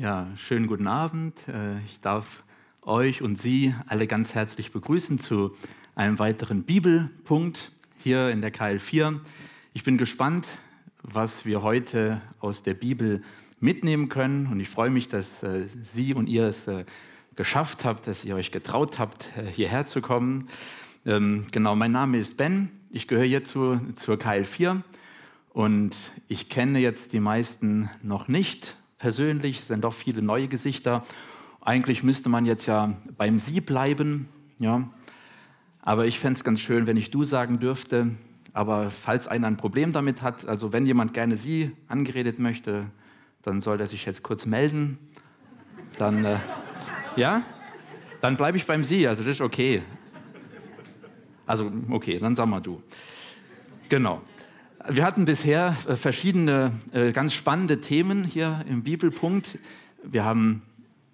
Ja, schönen guten Abend. Äh, ich darf euch und Sie alle ganz herzlich begrüßen zu einem weiteren Bibelpunkt hier in der KL4. Ich bin gespannt, was wir heute aus der Bibel mitnehmen können und ich freue mich, dass äh, Sie und ihr es äh, geschafft habt, dass ihr euch getraut habt, hierher zu kommen. Ähm, genau, mein Name ist Ben. Ich gehöre zu, zur KL4 und ich kenne jetzt die meisten noch nicht persönlich, sind doch viele neue Gesichter. Eigentlich müsste man jetzt ja beim Sie bleiben, ja. Aber ich fände es ganz schön, wenn ich du sagen dürfte. Aber falls einer ein Problem damit hat, also wenn jemand gerne Sie angeredet möchte, dann soll er sich jetzt kurz melden. Dann, äh, ja, dann bleibe ich beim Sie, also das ist okay. Also, okay, dann sag mal du. Genau. Wir hatten bisher äh, verschiedene äh, ganz spannende Themen hier im Bibelpunkt. Wir haben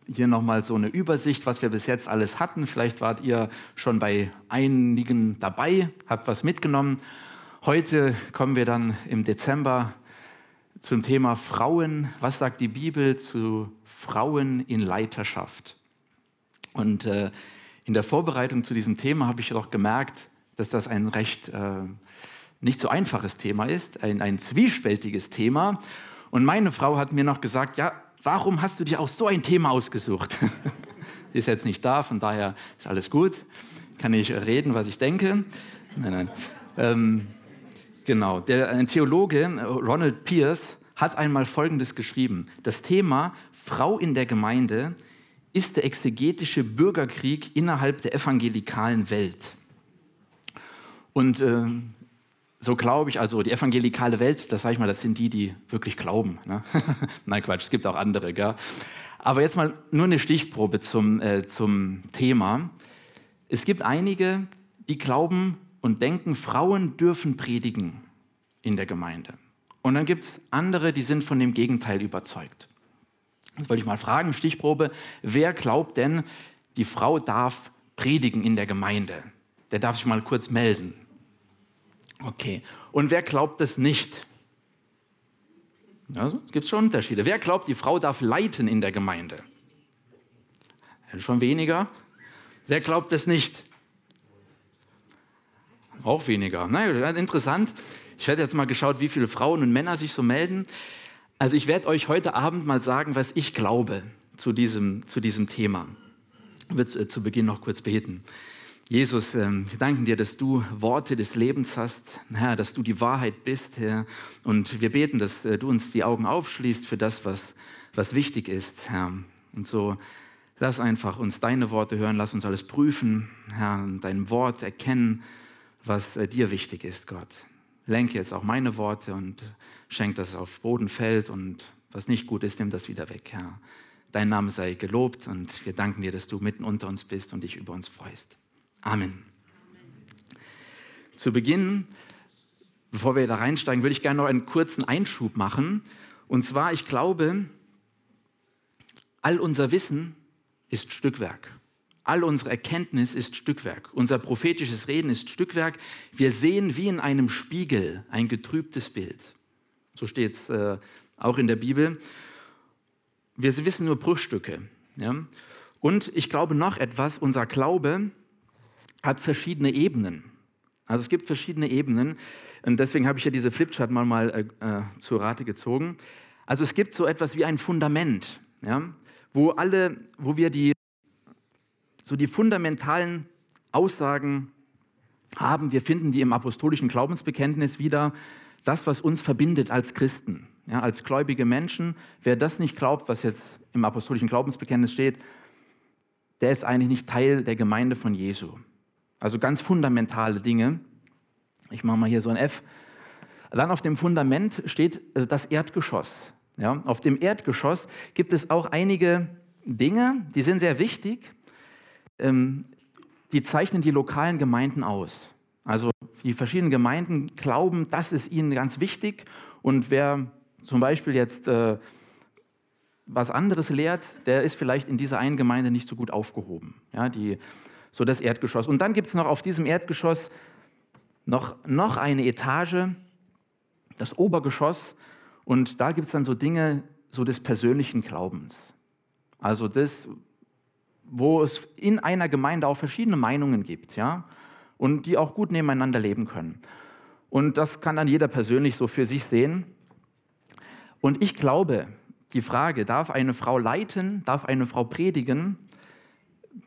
hier nochmal so eine Übersicht, was wir bis jetzt alles hatten. Vielleicht wart ihr schon bei einigen dabei, habt was mitgenommen. Heute kommen wir dann im Dezember zum Thema Frauen. Was sagt die Bibel zu Frauen in Leiterschaft? Und äh, in der Vorbereitung zu diesem Thema habe ich doch gemerkt, dass das ein recht äh, nicht so einfaches Thema ist, ein, ein zwiespältiges Thema. Und meine Frau hat mir noch gesagt, ja, warum hast du dir auch so ein Thema ausgesucht? Sie ist jetzt nicht da, von daher ist alles gut. Kann ich reden, was ich denke? Nein, nein. Ähm, genau, der, ein Theologe, Ronald Pierce, hat einmal Folgendes geschrieben. Das Thema Frau in der Gemeinde ist der exegetische Bürgerkrieg innerhalb der evangelikalen Welt. Und äh, so glaube ich, also die evangelikale Welt, das sage ich mal, das sind die, die wirklich glauben. Ne? Nein, Quatsch, es gibt auch andere. Gell? Aber jetzt mal nur eine Stichprobe zum, äh, zum Thema. Es gibt einige, die glauben und denken, Frauen dürfen predigen in der Gemeinde. Und dann gibt es andere, die sind von dem Gegenteil überzeugt. Jetzt wollte ich mal fragen, Stichprobe, wer glaubt denn, die Frau darf predigen in der Gemeinde? Der darf sich mal kurz melden. Okay. Und wer glaubt es nicht? Also, es gibt schon Unterschiede. Wer glaubt, die Frau darf leiten in der Gemeinde? Schon weniger. Wer glaubt es nicht? Auch weniger. Naja, interessant. Ich werde jetzt mal geschaut, wie viele Frauen und Männer sich so melden. Also ich werde euch heute Abend mal sagen, was ich glaube zu diesem, zu diesem Thema. Ich würde äh, zu Beginn noch kurz beten. Jesus, ähm, wir danken dir, dass du Worte des Lebens hast, Herr, dass du die Wahrheit bist, Herr. Und wir beten, dass äh, du uns die Augen aufschließt für das, was, was wichtig ist, Herr. Und so lass einfach uns deine Worte hören, lass uns alles prüfen, Herr, und dein Wort erkennen, was äh, dir wichtig ist, Gott. Lenke jetzt auch meine Worte und schenk, dass es auf Boden fällt und was nicht gut ist, nimm das wieder weg, Herr. Dein Name sei gelobt und wir danken dir, dass du mitten unter uns bist und dich über uns freust. Amen. Zu Beginn, bevor wir da reinsteigen, würde ich gerne noch einen kurzen Einschub machen. Und zwar, ich glaube, all unser Wissen ist Stückwerk. All unsere Erkenntnis ist Stückwerk. Unser prophetisches Reden ist Stückwerk. Wir sehen wie in einem Spiegel ein getrübtes Bild. So steht es äh, auch in der Bibel. Wir wissen nur Bruchstücke. Ja? Und ich glaube noch etwas, unser Glaube hat verschiedene Ebenen. Also es gibt verschiedene Ebenen und deswegen habe ich ja diese Flipchart mal, mal äh, äh, zur Rate gezogen. Also es gibt so etwas wie ein Fundament, ja, wo alle, wo wir die so die fundamentalen Aussagen haben. Wir finden die im apostolischen Glaubensbekenntnis wieder. Das, was uns verbindet als Christen, ja, als gläubige Menschen. Wer das nicht glaubt, was jetzt im apostolischen Glaubensbekenntnis steht, der ist eigentlich nicht Teil der Gemeinde von Jesu. Also ganz fundamentale Dinge. Ich mache mal hier so ein F. Dann auf dem Fundament steht äh, das Erdgeschoss. Ja, auf dem Erdgeschoss gibt es auch einige Dinge, die sind sehr wichtig. Ähm, die zeichnen die lokalen Gemeinden aus. Also die verschiedenen Gemeinden glauben, das ist ihnen ganz wichtig. Und wer zum Beispiel jetzt äh, was anderes lehrt, der ist vielleicht in dieser einen Gemeinde nicht so gut aufgehoben. Ja, die so das Erdgeschoss. Und dann gibt es noch auf diesem Erdgeschoss noch, noch eine Etage, das Obergeschoss. Und da gibt es dann so Dinge, so des persönlichen Glaubens. Also das, wo es in einer Gemeinde auch verschiedene Meinungen gibt, ja, und die auch gut nebeneinander leben können. Und das kann dann jeder persönlich so für sich sehen. Und ich glaube, die Frage, darf eine Frau leiten, darf eine Frau predigen,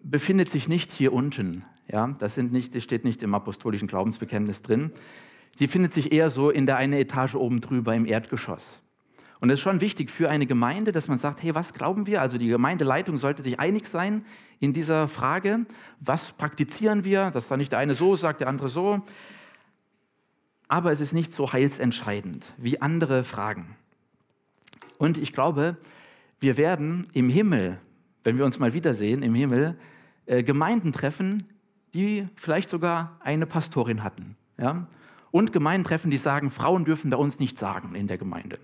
befindet sich nicht hier unten. Ja, das, sind nicht, das steht nicht im apostolischen Glaubensbekenntnis drin. Sie findet sich eher so in der eine Etage oben drüber im Erdgeschoss. Und es ist schon wichtig für eine Gemeinde, dass man sagt, hey, was glauben wir? Also die Gemeindeleitung sollte sich einig sein in dieser Frage. Was praktizieren wir? Dass da nicht der eine so sagt, der andere so. Aber es ist nicht so heilsentscheidend wie andere Fragen. Und ich glaube, wir werden im Himmel, wenn wir uns mal wiedersehen, im Himmel, äh, Gemeinden treffen, die vielleicht sogar eine Pastorin hatten. Ja? Und Gemeinden treffen, die sagen, Frauen dürfen bei uns nicht sagen in der Gemeinde.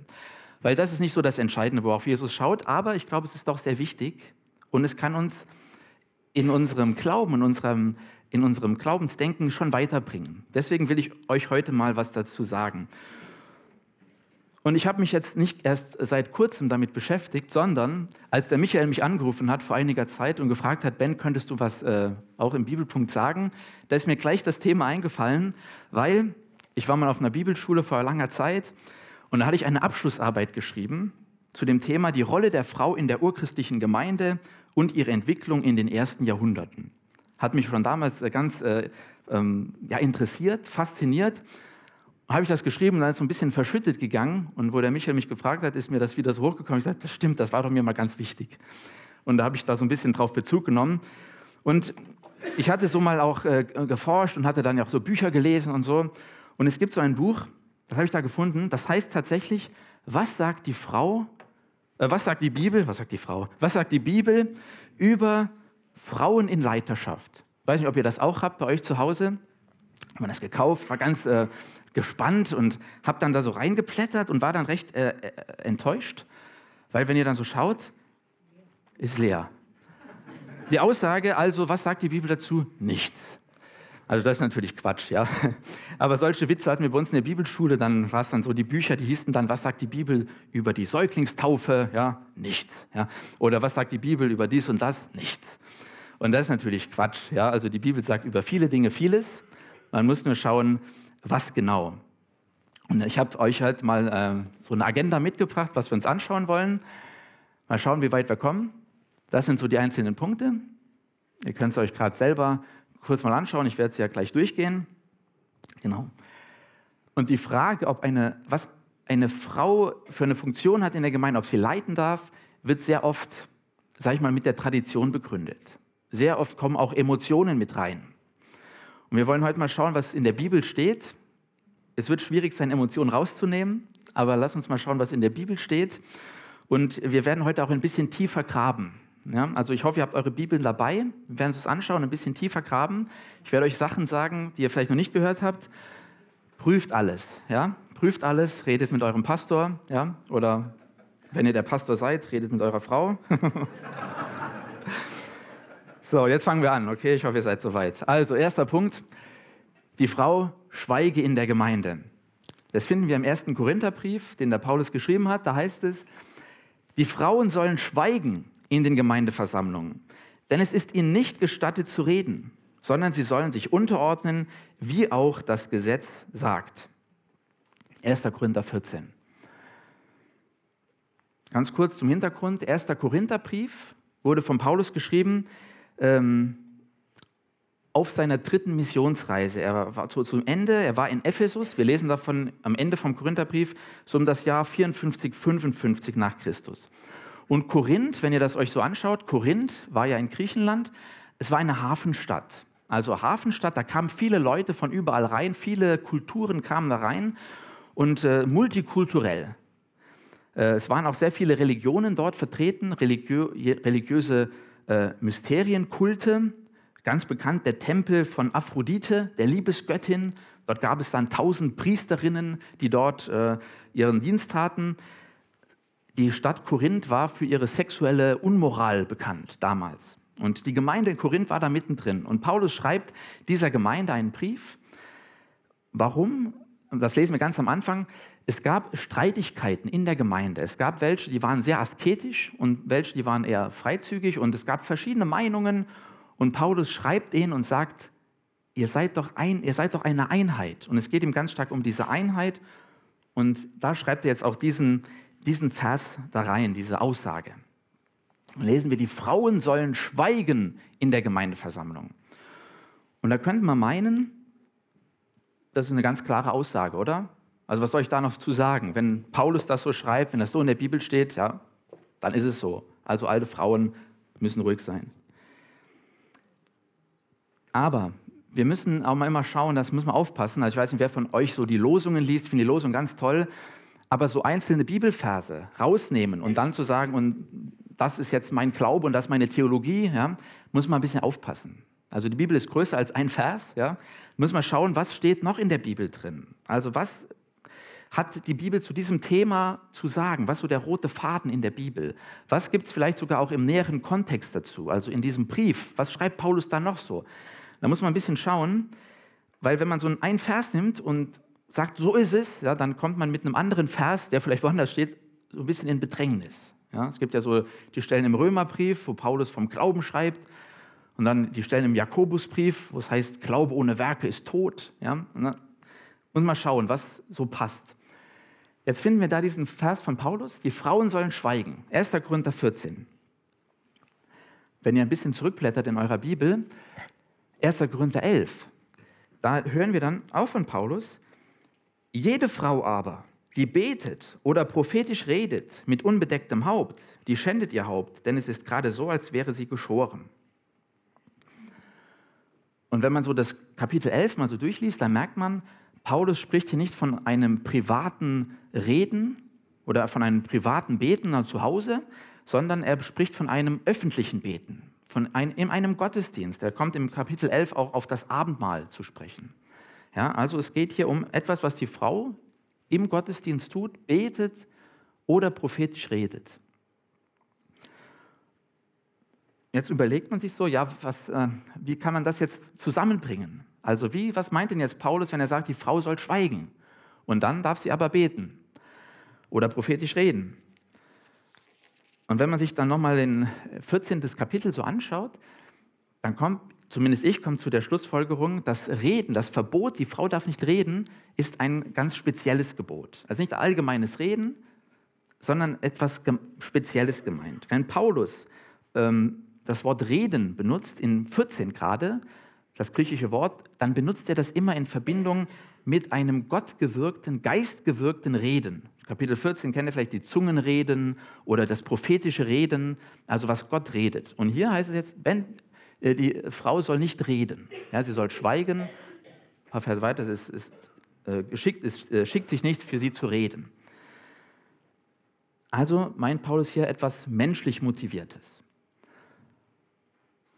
Weil das ist nicht so das Entscheidende, worauf Jesus schaut, aber ich glaube, es ist doch sehr wichtig und es kann uns in unserem Glauben, in unserem, in unserem Glaubensdenken schon weiterbringen. Deswegen will ich euch heute mal was dazu sagen. Und ich habe mich jetzt nicht erst seit kurzem damit beschäftigt, sondern als der Michael mich angerufen hat vor einiger Zeit und gefragt hat, Ben, könntest du was äh, auch im Bibelpunkt sagen, da ist mir gleich das Thema eingefallen, weil ich war mal auf einer Bibelschule vor langer Zeit und da hatte ich eine Abschlussarbeit geschrieben zu dem Thema die Rolle der Frau in der urchristlichen Gemeinde und ihre Entwicklung in den ersten Jahrhunderten. Hat mich schon damals äh, ganz äh, ähm, ja, interessiert, fasziniert. Habe ich das geschrieben und dann ist so ein bisschen verschüttet gegangen. Und wo der Michael mich gefragt hat, ist mir das wieder so hochgekommen. Ich sagte, das stimmt, das war doch mir mal ganz wichtig. Und da habe ich da so ein bisschen drauf Bezug genommen. Und ich hatte so mal auch äh, geforscht und hatte dann ja auch so Bücher gelesen und so. Und es gibt so ein Buch, das habe ich da gefunden. Das heißt tatsächlich, was sagt die Frau, äh, was sagt die Bibel, was sagt die Frau, was sagt die Bibel über Frauen in Leiterschaft? Ich weiß nicht, ob ihr das auch habt bei euch zu Hause. Ich habe das gekauft, war ganz äh, gespannt und habe dann da so reingeplättert und war dann recht äh, äh, enttäuscht, weil wenn ihr dann so schaut, ist leer. Die Aussage also, was sagt die Bibel dazu? Nichts. Also das ist natürlich Quatsch, ja. Aber solche Witze hatten wir bei uns in der Bibelschule, dann war es dann so, die Bücher, die hießen dann, was sagt die Bibel über die Säuglingstaufe? Ja, nichts. Ja. Oder was sagt die Bibel über dies und das? Nichts. Und das ist natürlich Quatsch, ja. Also die Bibel sagt über viele Dinge vieles. Man muss nur schauen, was genau. Und ich habe euch halt mal äh, so eine Agenda mitgebracht, was wir uns anschauen wollen. Mal schauen, wie weit wir kommen. Das sind so die einzelnen Punkte. Ihr könnt es euch gerade selber kurz mal anschauen. Ich werde sie ja gleich durchgehen. Genau. Und die Frage, ob eine, was eine Frau für eine Funktion hat in der Gemeinde, ob sie leiten darf, wird sehr oft, sage ich mal, mit der Tradition begründet. Sehr oft kommen auch Emotionen mit rein. Und wir wollen heute mal schauen, was in der Bibel steht. Es wird schwierig sein, Emotionen rauszunehmen, aber lass uns mal schauen, was in der Bibel steht. Und wir werden heute auch ein bisschen tiefer graben. Ja, also ich hoffe, ihr habt eure Bibeln dabei. Wir werden uns anschauen, ein bisschen tiefer graben. Ich werde euch Sachen sagen, die ihr vielleicht noch nicht gehört habt. Prüft alles, ja? Prüft alles, redet mit eurem Pastor, ja? Oder wenn ihr der Pastor seid, redet mit eurer Frau. so, jetzt fangen wir an, okay? Ich hoffe, ihr seid soweit. Also, erster Punkt. Die Frau schweige in der Gemeinde. Das finden wir im ersten Korintherbrief, den der Paulus geschrieben hat. Da heißt es, die Frauen sollen schweigen in den Gemeindeversammlungen. Denn es ist ihnen nicht gestattet zu reden, sondern sie sollen sich unterordnen, wie auch das Gesetz sagt. 1. Korinther 14. Ganz kurz zum Hintergrund. 1. Korintherbrief wurde von Paulus geschrieben ähm, auf seiner dritten Missionsreise. Er war zu, zum Ende, er war in Ephesus. Wir lesen davon am Ende vom Korintherbrief, so um das Jahr 54, 55 nach Christus. Und Korinth, wenn ihr das euch so anschaut, Korinth war ja in Griechenland, es war eine Hafenstadt. Also Hafenstadt, da kamen viele Leute von überall rein, viele Kulturen kamen da rein und äh, multikulturell. Äh, es waren auch sehr viele Religionen dort vertreten, religiö religiöse äh, Mysterienkulte. Ganz bekannt der Tempel von Aphrodite, der Liebesgöttin. Dort gab es dann tausend Priesterinnen, die dort äh, ihren Dienst taten. Die Stadt Korinth war für ihre sexuelle Unmoral bekannt damals. Und die Gemeinde in Korinth war da mittendrin. Und Paulus schreibt dieser Gemeinde einen Brief. Warum? Das lesen wir ganz am Anfang, es gab Streitigkeiten in der Gemeinde. Es gab welche, die waren sehr asketisch und welche, die waren eher freizügig und es gab verschiedene Meinungen und Paulus schreibt ihnen und sagt, ihr seid doch, ein, ihr seid doch eine Einheit. Und es geht ihm ganz stark um diese Einheit und da schreibt er jetzt auch diesen, diesen Vers da rein, diese Aussage. Lesen wir, die Frauen sollen schweigen in der Gemeindeversammlung. Und da könnte man meinen, das ist eine ganz klare Aussage, oder? Also was soll ich da noch zu sagen? Wenn Paulus das so schreibt, wenn das so in der Bibel steht, ja, dann ist es so. Also alte Frauen müssen ruhig sein. Aber wir müssen auch mal immer schauen, das muss man aufpassen. Also ich weiß nicht, wer von euch so die Losungen liest, finde die Losung ganz toll. Aber so einzelne Bibelverse rausnehmen und dann zu sagen, und das ist jetzt mein Glaube und das ist meine Theologie, ja, muss man ein bisschen aufpassen. Also die Bibel ist größer als ein Vers. Ja, muss man schauen, was steht noch in der Bibel drin. Also was hat die Bibel zu diesem Thema zu sagen? Was so der rote Faden in der Bibel? Was gibt es vielleicht sogar auch im näheren Kontext dazu? Also in diesem Brief, was schreibt Paulus da noch so? Da muss man ein bisschen schauen, weil wenn man so einen Vers nimmt und sagt, so ist es, ja, dann kommt man mit einem anderen Vers, der vielleicht woanders steht, so ein bisschen in Bedrängnis. Ja, es gibt ja so die Stellen im Römerbrief, wo Paulus vom Glauben schreibt, und dann die Stellen im Jakobusbrief, wo es heißt, Glaube ohne Werke ist tot. Ja, und mal schauen, was so passt. Jetzt finden wir da diesen Vers von Paulus, die Frauen sollen schweigen. 1. Korinther 14. Wenn ihr ein bisschen zurückblättert in eurer Bibel, 1. Korinther 11. Da hören wir dann auch von Paulus, jede Frau aber, die betet oder prophetisch redet mit unbedecktem Haupt, die schändet ihr Haupt, denn es ist gerade so, als wäre sie geschoren. Und wenn man so das Kapitel 11 mal so durchliest, dann merkt man, Paulus spricht hier nicht von einem privaten Reden oder von einem privaten Beten zu Hause, sondern er spricht von einem öffentlichen Beten von ein, in einem Gottesdienst. Er kommt im Kapitel 11 auch auf das Abendmahl zu sprechen. Ja, also es geht hier um etwas, was die Frau im Gottesdienst tut, betet oder prophetisch redet. Jetzt überlegt man sich so, ja, was, äh, wie kann man das jetzt zusammenbringen? Also wie, was meint denn jetzt Paulus, wenn er sagt, die Frau soll schweigen und dann darf sie aber beten oder prophetisch reden? Und wenn man sich dann nochmal den 14. Kapitel so anschaut, dann kommt, zumindest ich komme zu der Schlussfolgerung, das Reden, das Verbot, die Frau darf nicht reden, ist ein ganz spezielles Gebot. Also nicht allgemeines Reden, sondern etwas Spezielles gemeint. Wenn Paulus ähm, das Wort reden benutzt, in 14 gerade, das griechische Wort, dann benutzt er das immer in Verbindung mit einem gottgewirkten, geistgewirkten Reden. Kapitel 14 kennt ihr vielleicht die Zungenreden oder das prophetische Reden, also was Gott redet. Und hier heißt es jetzt, wenn, äh, die Frau soll nicht reden, ja, sie soll schweigen. Ein paar Verse weiter, es, ist, äh, geschickt, es äh, schickt sich nicht, für sie zu reden. Also meint Paulus hier etwas menschlich Motiviertes.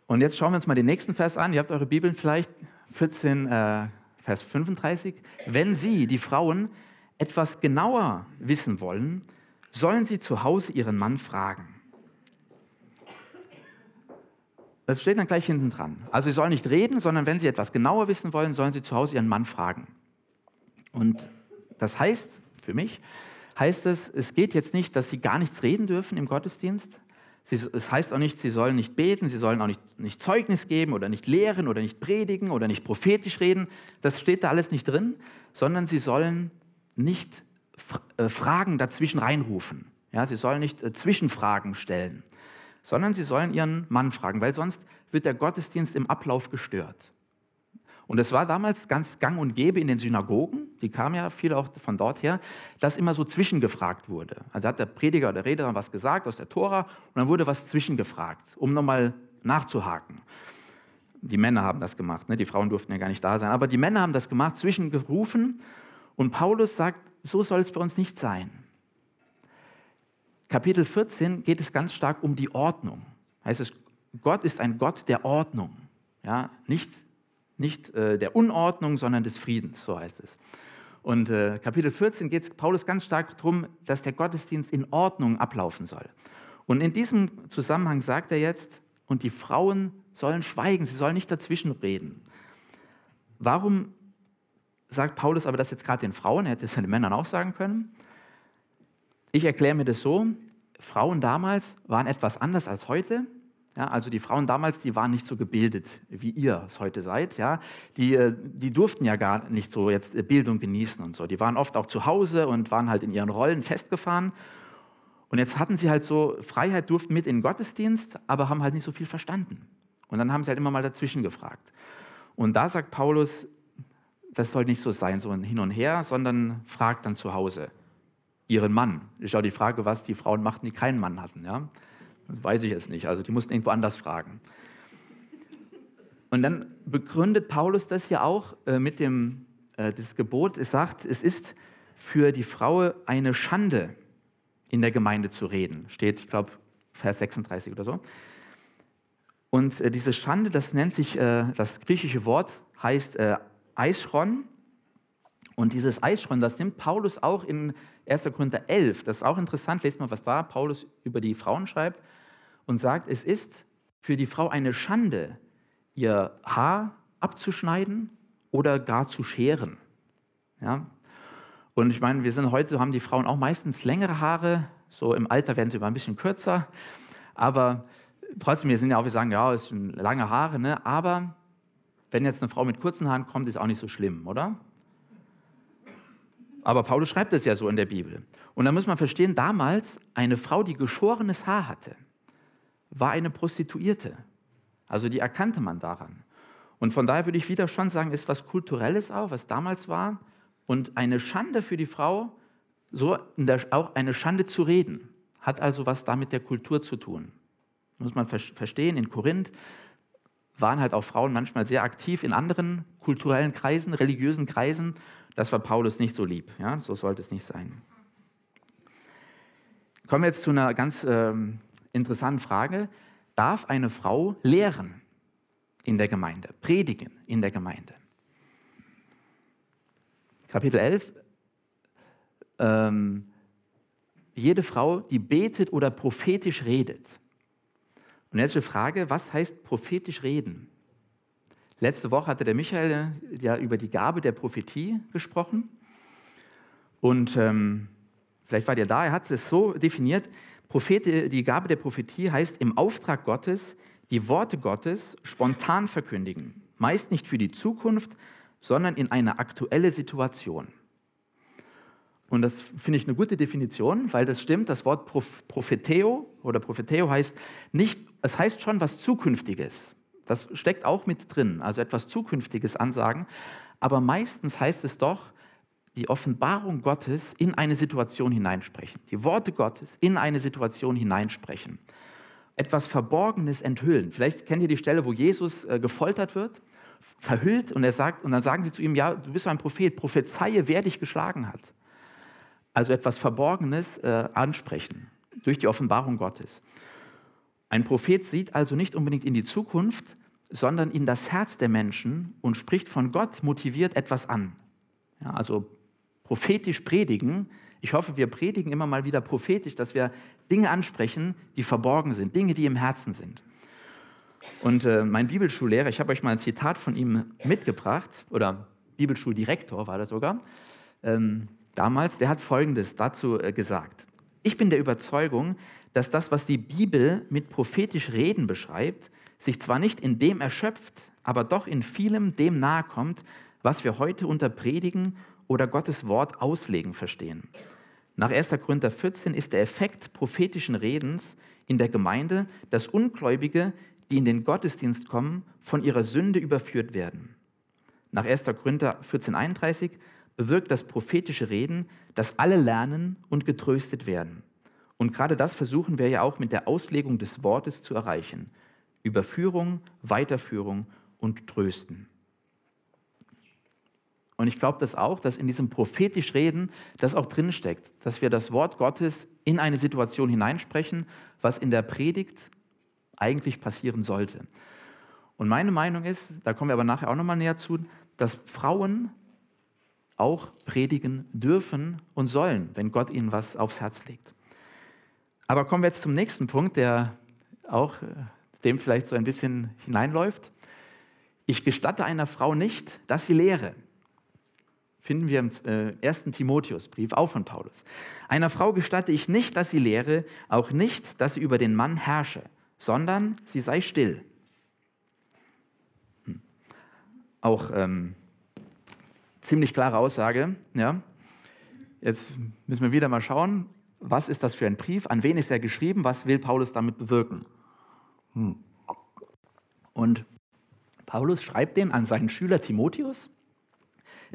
Und jetzt schauen wir uns mal den nächsten Vers an. Ihr habt eure Bibeln vielleicht, 14, äh, Vers 35. Wenn sie, die Frauen, etwas genauer wissen wollen, sollen sie zu Hause ihren Mann fragen. Das steht dann gleich hinten dran. Also sie sollen nicht reden, sondern wenn sie etwas genauer wissen wollen, sollen sie zu Hause ihren Mann fragen. Und das heißt, für mich, heißt es, es geht jetzt nicht, dass sie gar nichts reden dürfen im Gottesdienst. Es heißt auch nicht, sie sollen nicht beten, sie sollen auch nicht, nicht Zeugnis geben oder nicht lehren oder nicht predigen oder nicht prophetisch reden. Das steht da alles nicht drin, sondern sie sollen nicht äh, Fragen dazwischen reinrufen. Ja, sie sollen nicht äh, Zwischenfragen stellen, sondern sie sollen ihren Mann fragen, weil sonst wird der Gottesdienst im Ablauf gestört. Und es war damals ganz gang und gäbe in den Synagogen, die kamen ja viele auch von dort her, dass immer so zwischengefragt wurde. Also hat der Prediger oder Redner was gesagt aus der Tora und dann wurde was zwischengefragt, um nochmal nachzuhaken. Die Männer haben das gemacht, ne? die Frauen durften ja gar nicht da sein, aber die Männer haben das gemacht, zwischengerufen und Paulus sagt, so soll es bei uns nicht sein. Kapitel 14 geht es ganz stark um die Ordnung. Heißt es, Gott ist ein Gott der Ordnung. Ja, nicht nicht äh, der Unordnung, sondern des Friedens, so heißt es. Und äh, Kapitel 14 geht es Paulus ganz stark darum, dass der Gottesdienst in Ordnung ablaufen soll. Und in diesem Zusammenhang sagt er jetzt, und die Frauen sollen schweigen, sie sollen nicht dazwischen reden. Warum sagt Paulus aber das jetzt gerade den Frauen, er hätte es den Männern auch sagen können. Ich erkläre mir das so, Frauen damals waren etwas anders als heute. Ja, also die Frauen damals, die waren nicht so gebildet, wie ihr es heute seid. Ja. Die, äh, die durften ja gar nicht so jetzt Bildung genießen und so. Die waren oft auch zu Hause und waren halt in ihren Rollen festgefahren. Und jetzt hatten sie halt so Freiheit, durften mit in den Gottesdienst, aber haben halt nicht so viel verstanden. Und dann haben sie halt immer mal dazwischen gefragt. Und da sagt Paulus, das soll nicht so sein, so ein Hin und Her, sondern fragt dann zu Hause ihren Mann. Ist auch die Frage, was die Frauen machten, die keinen Mann hatten. Ja? Das weiß ich jetzt nicht. Also die mussten irgendwo anders fragen. Und dann begründet Paulus das hier auch äh, mit dem äh, das Gebot. Es sagt, es ist für die Frau eine Schande, in der Gemeinde zu reden. Steht, ich glaube, Vers 36 oder so. Und äh, diese Schande, das nennt sich, äh, das griechische Wort heißt äh, Eichron. Und dieses Eichron, das nimmt Paulus auch in 1. Korinther 11. Das ist auch interessant. Lest mal, was da Paulus über die Frauen schreibt und sagt, es ist für die Frau eine Schande, ihr Haar abzuschneiden oder gar zu scheren. Ja? Und ich meine, wir sind heute, haben die Frauen auch meistens längere Haare, so im Alter werden sie immer ein bisschen kürzer, aber trotzdem, wir sind ja auch, wir sagen, ja, es sind lange Haare, ne? aber wenn jetzt eine Frau mit kurzen Haaren kommt, ist auch nicht so schlimm, oder? Aber Paulus schreibt es ja so in der Bibel. Und da muss man verstehen, damals eine Frau, die geschorenes Haar hatte, war eine Prostituierte. Also die erkannte man daran. Und von daher würde ich wieder schon sagen, ist was Kulturelles auch, was damals war. Und eine Schande für die Frau, so auch eine Schande zu reden, hat also was damit der Kultur zu tun. Muss man verstehen, in Korinth waren halt auch Frauen manchmal sehr aktiv in anderen kulturellen Kreisen, religiösen Kreisen das war Paulus nicht so lieb. Ja? So sollte es nicht sein. Kommen wir jetzt zu einer ganz äh, interessanten Frage. Darf eine Frau lehren in der Gemeinde, predigen in der Gemeinde? Kapitel 11. Ähm, jede Frau, die betet oder prophetisch redet. Und jetzt die Frage, was heißt prophetisch reden? Letzte Woche hatte der Michael ja über die Gabe der Prophetie gesprochen. Und ähm, vielleicht war der da, er hat es so definiert, Prophet, die Gabe der Prophetie heißt im Auftrag Gottes die Worte Gottes spontan verkündigen. Meist nicht für die Zukunft, sondern in eine aktuelle Situation. Und das finde ich eine gute Definition, weil das stimmt. Das Wort Propheteo oder Propheteo heißt nicht, es heißt schon was Zukünftiges. Das steckt auch mit drin, also etwas Zukünftiges ansagen. Aber meistens heißt es doch, die Offenbarung Gottes in eine Situation hineinsprechen. Die Worte Gottes in eine Situation hineinsprechen. Etwas Verborgenes enthüllen. Vielleicht kennt ihr die Stelle, wo Jesus äh, gefoltert wird, verhüllt und er sagt, und dann sagen sie zu ihm, ja, du bist ein Prophet, prophezeie, wer dich geschlagen hat. Also etwas Verborgenes äh, ansprechen durch die Offenbarung Gottes. Ein Prophet sieht also nicht unbedingt in die Zukunft, sondern in das Herz der Menschen und spricht von Gott motiviert etwas an. Ja, also prophetisch predigen. Ich hoffe, wir predigen immer mal wieder prophetisch, dass wir Dinge ansprechen, die verborgen sind, Dinge, die im Herzen sind. Und äh, mein Bibelschullehrer, ich habe euch mal ein Zitat von ihm mitgebracht, oder Bibelschuldirektor war das sogar, ähm, damals, der hat Folgendes dazu äh, gesagt. Ich bin der Überzeugung, dass das, was die Bibel mit prophetisch Reden beschreibt, sich zwar nicht in dem erschöpft, aber doch in vielem dem nahe kommt, was wir heute unter Predigen oder Gottes Wort auslegen verstehen. Nach 1. Korinther 14 ist der Effekt prophetischen Redens in der Gemeinde, dass Ungläubige, die in den Gottesdienst kommen, von ihrer Sünde überführt werden. Nach 1. Korinther 14,31 bewirkt das prophetische Reden, dass alle lernen und getröstet werden. Und gerade das versuchen wir ja auch mit der Auslegung des Wortes zu erreichen. Überführung, Weiterführung und Trösten. Und ich glaube das auch, dass in diesem prophetisch Reden das auch drinsteckt, dass wir das Wort Gottes in eine Situation hineinsprechen, was in der Predigt eigentlich passieren sollte. Und meine Meinung ist, da kommen wir aber nachher auch nochmal näher zu, dass Frauen auch predigen dürfen und sollen, wenn Gott ihnen was aufs Herz legt. Aber kommen wir jetzt zum nächsten Punkt, der auch äh, dem vielleicht so ein bisschen hineinläuft. Ich gestatte einer Frau nicht, dass sie lehre. Finden wir im äh, ersten Timotheusbrief, auch von Paulus. Einer Frau gestatte ich nicht, dass sie lehre, auch nicht, dass sie über den Mann herrsche, sondern sie sei still. Hm. Auch ähm, ziemlich klare Aussage. Ja. Jetzt müssen wir wieder mal schauen, was ist das für ein Brief, an wen ist er geschrieben, was will Paulus damit bewirken. Hm. Und Paulus schreibt den an seinen Schüler Timotheus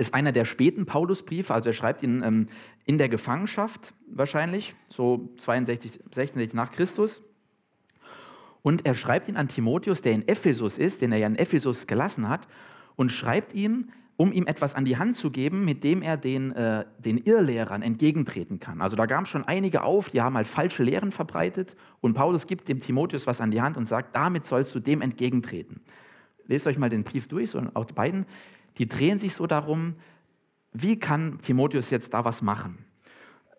ist einer der späten Paulusbriefe, also er schreibt ihn ähm, in der Gefangenschaft wahrscheinlich, so 62, 66 nach Christus. Und er schreibt ihn an Timotheus, der in Ephesus ist, den er ja in Ephesus gelassen hat, und schreibt ihm, um ihm etwas an die Hand zu geben, mit dem er den, äh, den Irrlehrern entgegentreten kann. Also da gaben schon einige auf, die haben halt falsche Lehren verbreitet und Paulus gibt dem Timotheus was an die Hand und sagt, damit sollst du dem entgegentreten. Lest euch mal den Brief durch, und auch die beiden die drehen sich so darum, wie kann Timotheus jetzt da was machen?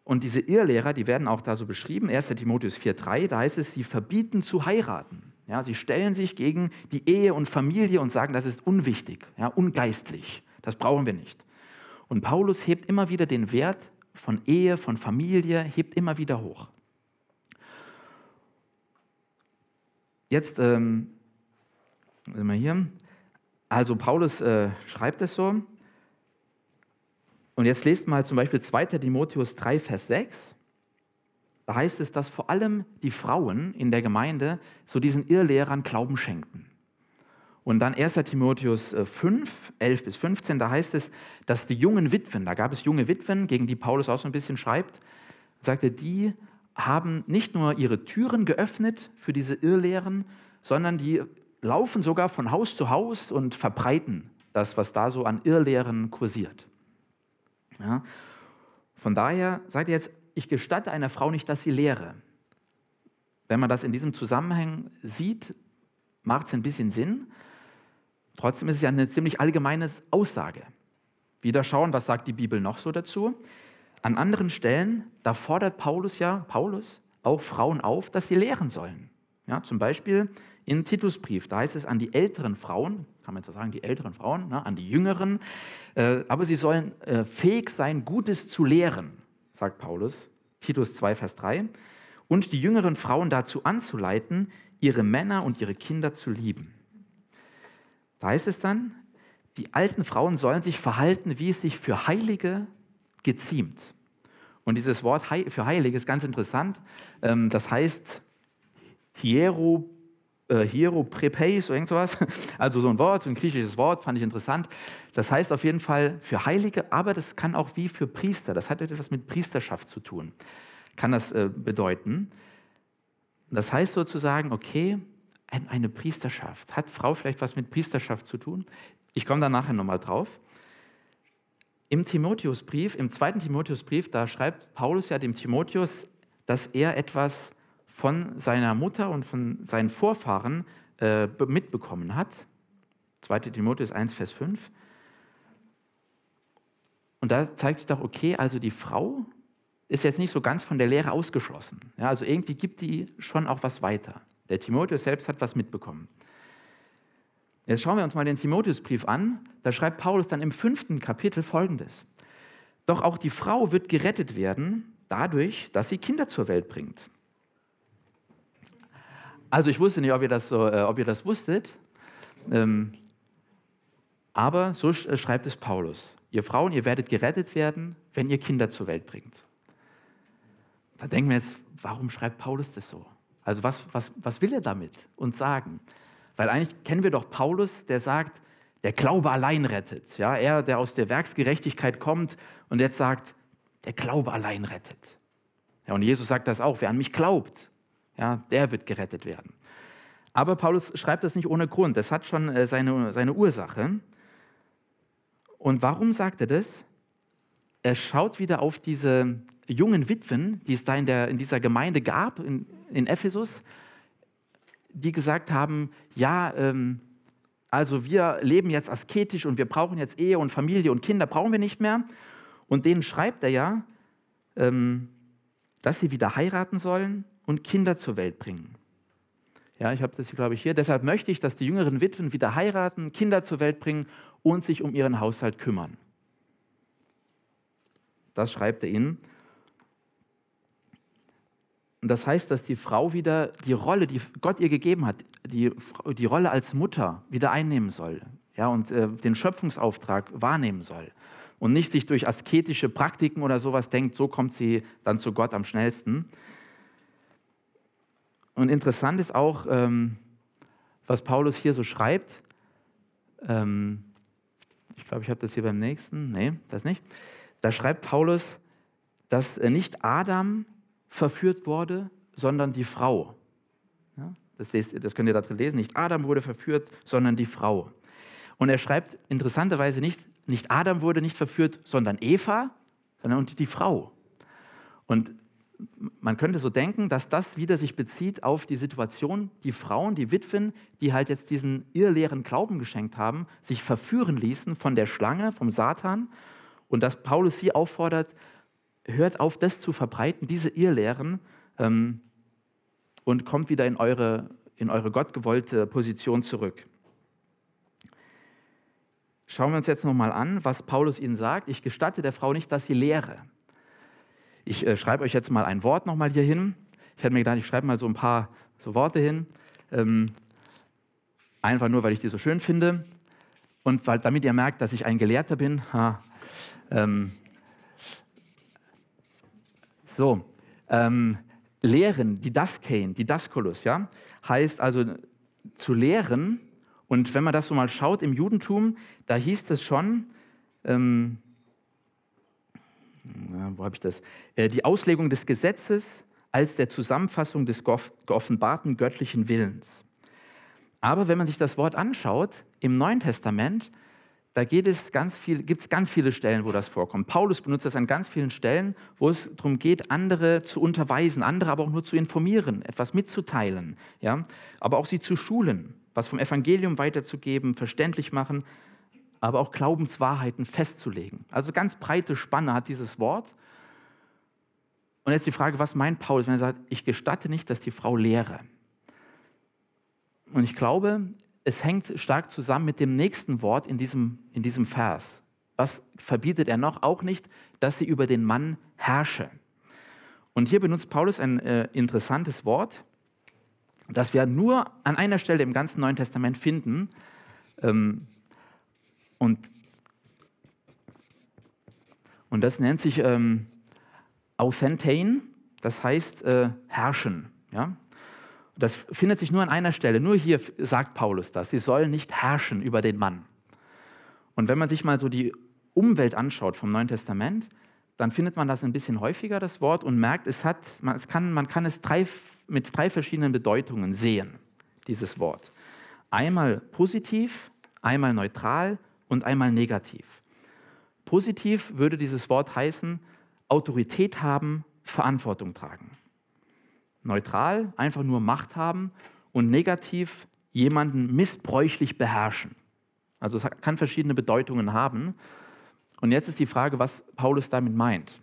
Und diese Irrlehrer, die werden auch da so beschrieben, 1. Timotheus 4,3, da heißt es, sie verbieten zu heiraten. Ja, sie stellen sich gegen die Ehe und Familie und sagen, das ist unwichtig, ja, ungeistlich, das brauchen wir nicht. Und Paulus hebt immer wieder den Wert von Ehe, von Familie, hebt immer wieder hoch. Jetzt, ähm, sind wir hier, also Paulus äh, schreibt es so. Und jetzt lest mal zum Beispiel 2. Timotheus 3, Vers 6. Da heißt es, dass vor allem die Frauen in der Gemeinde so diesen Irrlehrern Glauben schenken. Und dann 1. Timotheus 5, äh, 11 bis 15, da heißt es, dass die jungen Witwen, da gab es junge Witwen, gegen die Paulus auch so ein bisschen schreibt, sagte, die haben nicht nur ihre Türen geöffnet für diese Irrlehren, sondern die laufen sogar von Haus zu Haus und verbreiten das, was da so an Irrlehren kursiert. Ja? Von daher seid ihr jetzt, ich gestatte einer Frau nicht, dass sie lehre. Wenn man das in diesem Zusammenhang sieht, macht es ein bisschen Sinn. Trotzdem ist es ja eine ziemlich allgemeine Aussage. Wieder schauen, was sagt die Bibel noch so dazu. An anderen Stellen, da fordert Paulus ja, Paulus, auch Frauen auf, dass sie lehren sollen. Ja, zum Beispiel in Titusbrief, da heißt es an die älteren Frauen, kann man so sagen, die älteren Frauen, ne, an die jüngeren, äh, aber sie sollen äh, fähig sein, Gutes zu lehren, sagt Paulus, Titus 2, Vers 3, und die jüngeren Frauen dazu anzuleiten, ihre Männer und ihre Kinder zu lieben. Da heißt es dann, die alten Frauen sollen sich verhalten, wie es sich für Heilige geziemt. Und dieses Wort für Heilige ist ganz interessant. Ähm, das heißt Hiero äh, Hieroprepeis oder irgend. Also so ein Wort, so ein griechisches Wort, fand ich interessant. Das heißt auf jeden Fall für Heilige, aber das kann auch wie für Priester. Das hat etwas mit Priesterschaft zu tun. Kann das äh, bedeuten. Das heißt sozusagen, okay, eine Priesterschaft. Hat Frau vielleicht was mit Priesterschaft zu tun? Ich komme da nachher nochmal drauf. Im Timotheusbrief, im zweiten Timotheusbrief, da schreibt Paulus ja dem Timotheus, dass er etwas von seiner Mutter und von seinen Vorfahren äh, mitbekommen hat. 2 Timotheus 1, Vers 5. Und da zeigt sich doch, okay, also die Frau ist jetzt nicht so ganz von der Lehre ausgeschlossen. Ja, also irgendwie gibt die schon auch was weiter. Der Timotheus selbst hat was mitbekommen. Jetzt schauen wir uns mal den Timotheusbrief an. Da schreibt Paulus dann im fünften Kapitel folgendes. Doch auch die Frau wird gerettet werden dadurch, dass sie Kinder zur Welt bringt. Also ich wusste nicht, ob ihr das, so, äh, ob ihr das wusstet, ähm, aber so äh, schreibt es Paulus. Ihr Frauen, ihr werdet gerettet werden, wenn ihr Kinder zur Welt bringt. Da denken wir jetzt, warum schreibt Paulus das so? Also was, was, was will er damit uns sagen? Weil eigentlich kennen wir doch Paulus, der sagt, der Glaube allein rettet. Ja, er, der aus der Werksgerechtigkeit kommt und jetzt sagt, der Glaube allein rettet. Ja, und Jesus sagt das auch, wer an mich glaubt, ja, der wird gerettet werden. Aber Paulus schreibt das nicht ohne Grund. Das hat schon äh, seine, seine Ursache. Und warum sagt er das? Er schaut wieder auf diese jungen Witwen, die es da in, der, in dieser Gemeinde gab, in, in Ephesus, die gesagt haben, ja, ähm, also wir leben jetzt asketisch und wir brauchen jetzt Ehe und Familie und Kinder brauchen wir nicht mehr. Und denen schreibt er ja, ähm, dass sie wieder heiraten sollen und Kinder zur Welt bringen. Ja, ich habe das, glaube ich, hier. Deshalb möchte ich, dass die jüngeren Witwen wieder heiraten, Kinder zur Welt bringen und sich um ihren Haushalt kümmern. Das schreibt er ihnen. Und das heißt, dass die Frau wieder die Rolle, die Gott ihr gegeben hat, die, die Rolle als Mutter wieder einnehmen soll ja, und äh, den Schöpfungsauftrag wahrnehmen soll. Und nicht sich durch asketische Praktiken oder sowas denkt, so kommt sie dann zu Gott am schnellsten. Und interessant ist auch, ähm, was Paulus hier so schreibt. Ähm, ich glaube, ich habe das hier beim nächsten. Nee, das nicht. Da schreibt Paulus, dass nicht Adam verführt wurde, sondern die Frau. Ja, das, das könnt ihr da drin lesen. Nicht Adam wurde verführt, sondern die Frau. Und er schreibt interessanterweise nicht, nicht Adam wurde nicht verführt, sondern Eva, sondern die Frau. Und man könnte so denken, dass das wieder sich bezieht auf die Situation, die Frauen, die Witwen, die halt jetzt diesen irrleeren Glauben geschenkt haben, sich verführen ließen von der Schlange, vom Satan und dass Paulus sie auffordert, hört auf, das zu verbreiten, diese Irrlehren, ähm, und kommt wieder in eure, in eure gottgewollte Position zurück. Schauen wir uns jetzt nochmal an, was Paulus ihnen sagt. Ich gestatte der Frau nicht, dass sie lehre. Ich äh, schreibe euch jetzt mal ein Wort nochmal hier hin. Ich hätte mir gedacht, ich schreibe mal so ein paar so Worte hin. Ähm, einfach nur, weil ich die so schön finde. Und weil, damit ihr merkt, dass ich ein Gelehrter bin. Ha, ähm, so, ähm, lehren, die Daskein, die Daskolus, ja, heißt also zu lehren. Und wenn man das so mal schaut im Judentum, da hieß es schon, ähm, wo habe ich das? Äh, die Auslegung des Gesetzes als der Zusammenfassung des geoffenbarten göttlichen Willens. Aber wenn man sich das Wort anschaut, im Neuen Testament, da geht es ganz viel, gibt es ganz viele Stellen, wo das vorkommt. Paulus benutzt das an ganz vielen Stellen, wo es darum geht, andere zu unterweisen, andere aber auch nur zu informieren, etwas mitzuteilen, ja? aber auch sie zu schulen, was vom Evangelium weiterzugeben, verständlich machen, aber auch Glaubenswahrheiten festzulegen. Also ganz breite Spanne hat dieses Wort. Und jetzt die Frage, was meint Paulus, wenn er sagt, ich gestatte nicht, dass die Frau lehre? Und ich glaube, es hängt stark zusammen mit dem nächsten Wort in diesem, in diesem Vers. Was verbietet er noch? Auch nicht, dass sie über den Mann herrsche. Und hier benutzt Paulus ein äh, interessantes Wort, das wir nur an einer Stelle im ganzen Neuen Testament finden. Ähm, und, und das nennt sich ähm, Authentein, das heißt äh, herrschen. Ja? Das findet sich nur an einer Stelle. Nur hier sagt Paulus das. Sie sollen nicht herrschen über den Mann. Und wenn man sich mal so die Umwelt anschaut vom Neuen Testament, dann findet man das ein bisschen häufiger, das Wort, und merkt, es hat, man, es kann, man kann es drei, mit drei verschiedenen Bedeutungen sehen, dieses Wort. Einmal positiv, einmal neutral und einmal negativ. Positiv würde dieses Wort heißen, Autorität haben, Verantwortung tragen neutral, einfach nur Macht haben und negativ jemanden missbräuchlich beherrschen. Also es kann verschiedene Bedeutungen haben. Und jetzt ist die Frage, was Paulus damit meint.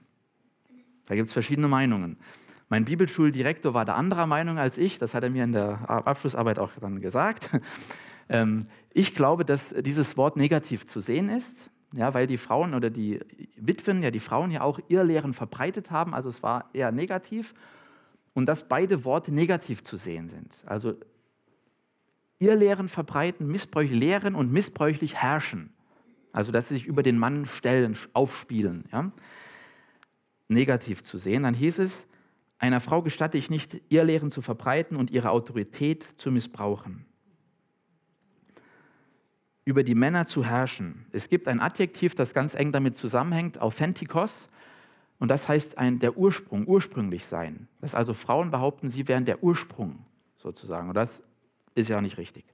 Da gibt es verschiedene Meinungen. Mein Bibelschuldirektor war da anderer Meinung als ich, das hat er mir in der Abschlussarbeit auch dann gesagt. Ähm, ich glaube, dass dieses Wort negativ zu sehen ist, ja, weil die Frauen oder die Witwen, ja die Frauen ja auch Irrlehren verbreitet haben, also es war eher negativ und dass beide Worte negativ zu sehen sind. Also ihr Lehren verbreiten, missbräuchlich lehren und missbräuchlich herrschen. Also dass sie sich über den Mann stellen, aufspielen. Ja? Negativ zu sehen. Dann hieß es, einer Frau gestatte ich nicht, ihr Lehren zu verbreiten und ihre Autorität zu missbrauchen. Über die Männer zu herrschen. Es gibt ein Adjektiv, das ganz eng damit zusammenhängt, Authentikos. Und das heißt ein, der Ursprung, ursprünglich sein. Dass also Frauen behaupten, sie wären der Ursprung sozusagen. Und das ist ja nicht richtig.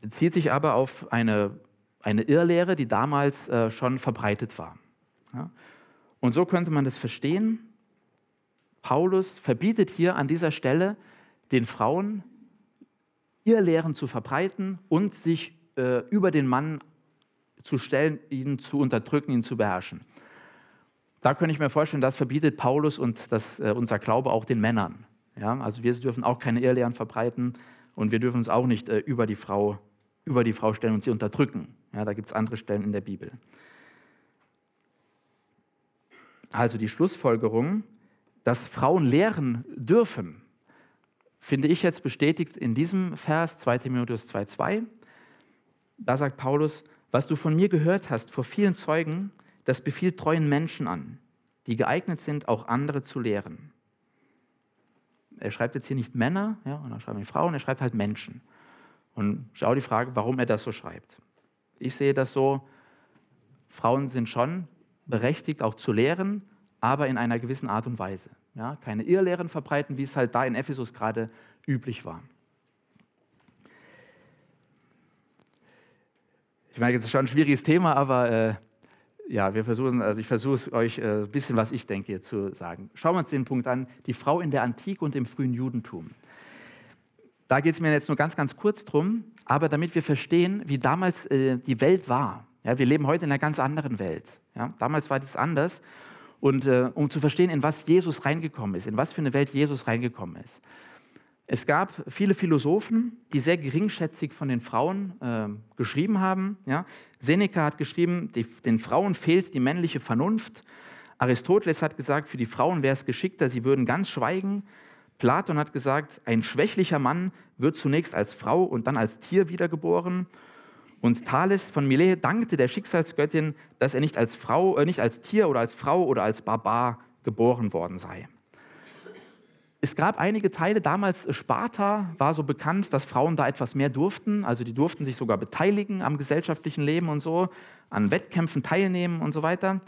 Bezieht sich aber auf eine, eine Irrlehre, die damals äh, schon verbreitet war. Ja? Und so könnte man das verstehen. Paulus verbietet hier an dieser Stelle den Frauen, Irrlehren zu verbreiten und sich äh, über den Mann zu stellen, ihn zu unterdrücken, ihn zu beherrschen. Da könnte ich mir vorstellen, das verbietet Paulus und das, äh, unser Glaube auch den Männern. Ja? Also wir dürfen auch keine Irrlehren verbreiten und wir dürfen uns auch nicht äh, über, die Frau, über die Frau stellen und sie unterdrücken. Ja, da gibt es andere Stellen in der Bibel. also die Schlussfolgerung, dass Frauen lehren dürfen, finde ich jetzt bestätigt in diesem Vers 2 Timotheus 2,2. Da sagt Paulus, was du von mir gehört hast vor vielen Zeugen, das befiehlt treuen Menschen an, die geeignet sind, auch andere zu lehren. Er schreibt jetzt hier nicht Männer, ja, und dann schreiben die Frauen, er schreibt halt Menschen. Und schau die Frage, warum er das so schreibt. Ich sehe das so, Frauen sind schon berechtigt, auch zu lehren, aber in einer gewissen Art und Weise. Ja, keine Irrlehren verbreiten, wie es halt da in Ephesus gerade üblich war. Ich meine, das ist schon ein schwieriges Thema, aber äh, ja, wir versuchen, also ich versuche es euch äh, ein bisschen, was ich denke, zu sagen. Schauen wir uns den Punkt an, die Frau in der Antike und im frühen Judentum. Da geht es mir jetzt nur ganz, ganz kurz drum, aber damit wir verstehen, wie damals äh, die Welt war. Ja, wir leben heute in einer ganz anderen Welt. Ja, damals war das anders. Und äh, um zu verstehen, in was Jesus reingekommen ist, in was für eine Welt Jesus reingekommen ist. Es gab viele Philosophen, die sehr geringschätzig von den Frauen äh, geschrieben haben. Ja? Seneca hat geschrieben, die, den Frauen fehlt die männliche Vernunft. Aristoteles hat gesagt, für die Frauen wäre es geschickter, sie würden ganz schweigen. Platon hat gesagt, ein schwächlicher Mann wird zunächst als Frau und dann als Tier wiedergeboren. Und Thales von Milet dankte der Schicksalsgöttin, dass er nicht als Frau, äh, nicht als Tier oder als Frau oder als Barbar geboren worden sei. Es gab einige Teile, damals Sparta war so bekannt, dass Frauen da etwas mehr durften. Also die durften sich sogar beteiligen am gesellschaftlichen Leben und so, an Wettkämpfen teilnehmen und so weiter.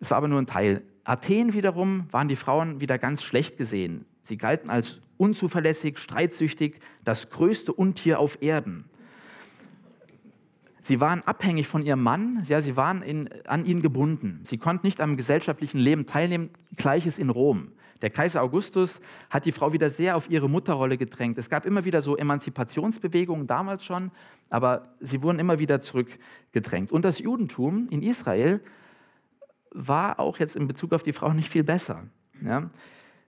Es war aber nur ein Teil. Athen wiederum waren die Frauen wieder ganz schlecht gesehen. Sie galten als unzuverlässig, streitsüchtig, das größte Untier auf Erden. Sie waren abhängig von ihrem Mann, ja, sie waren in, an ihn gebunden. Sie konnten nicht am gesellschaftlichen Leben teilnehmen, gleiches in Rom. Der Kaiser Augustus hat die Frau wieder sehr auf ihre Mutterrolle gedrängt. Es gab immer wieder so Emanzipationsbewegungen damals schon, aber sie wurden immer wieder zurückgedrängt. Und das Judentum in Israel war auch jetzt in Bezug auf die Frauen nicht viel besser. Ja?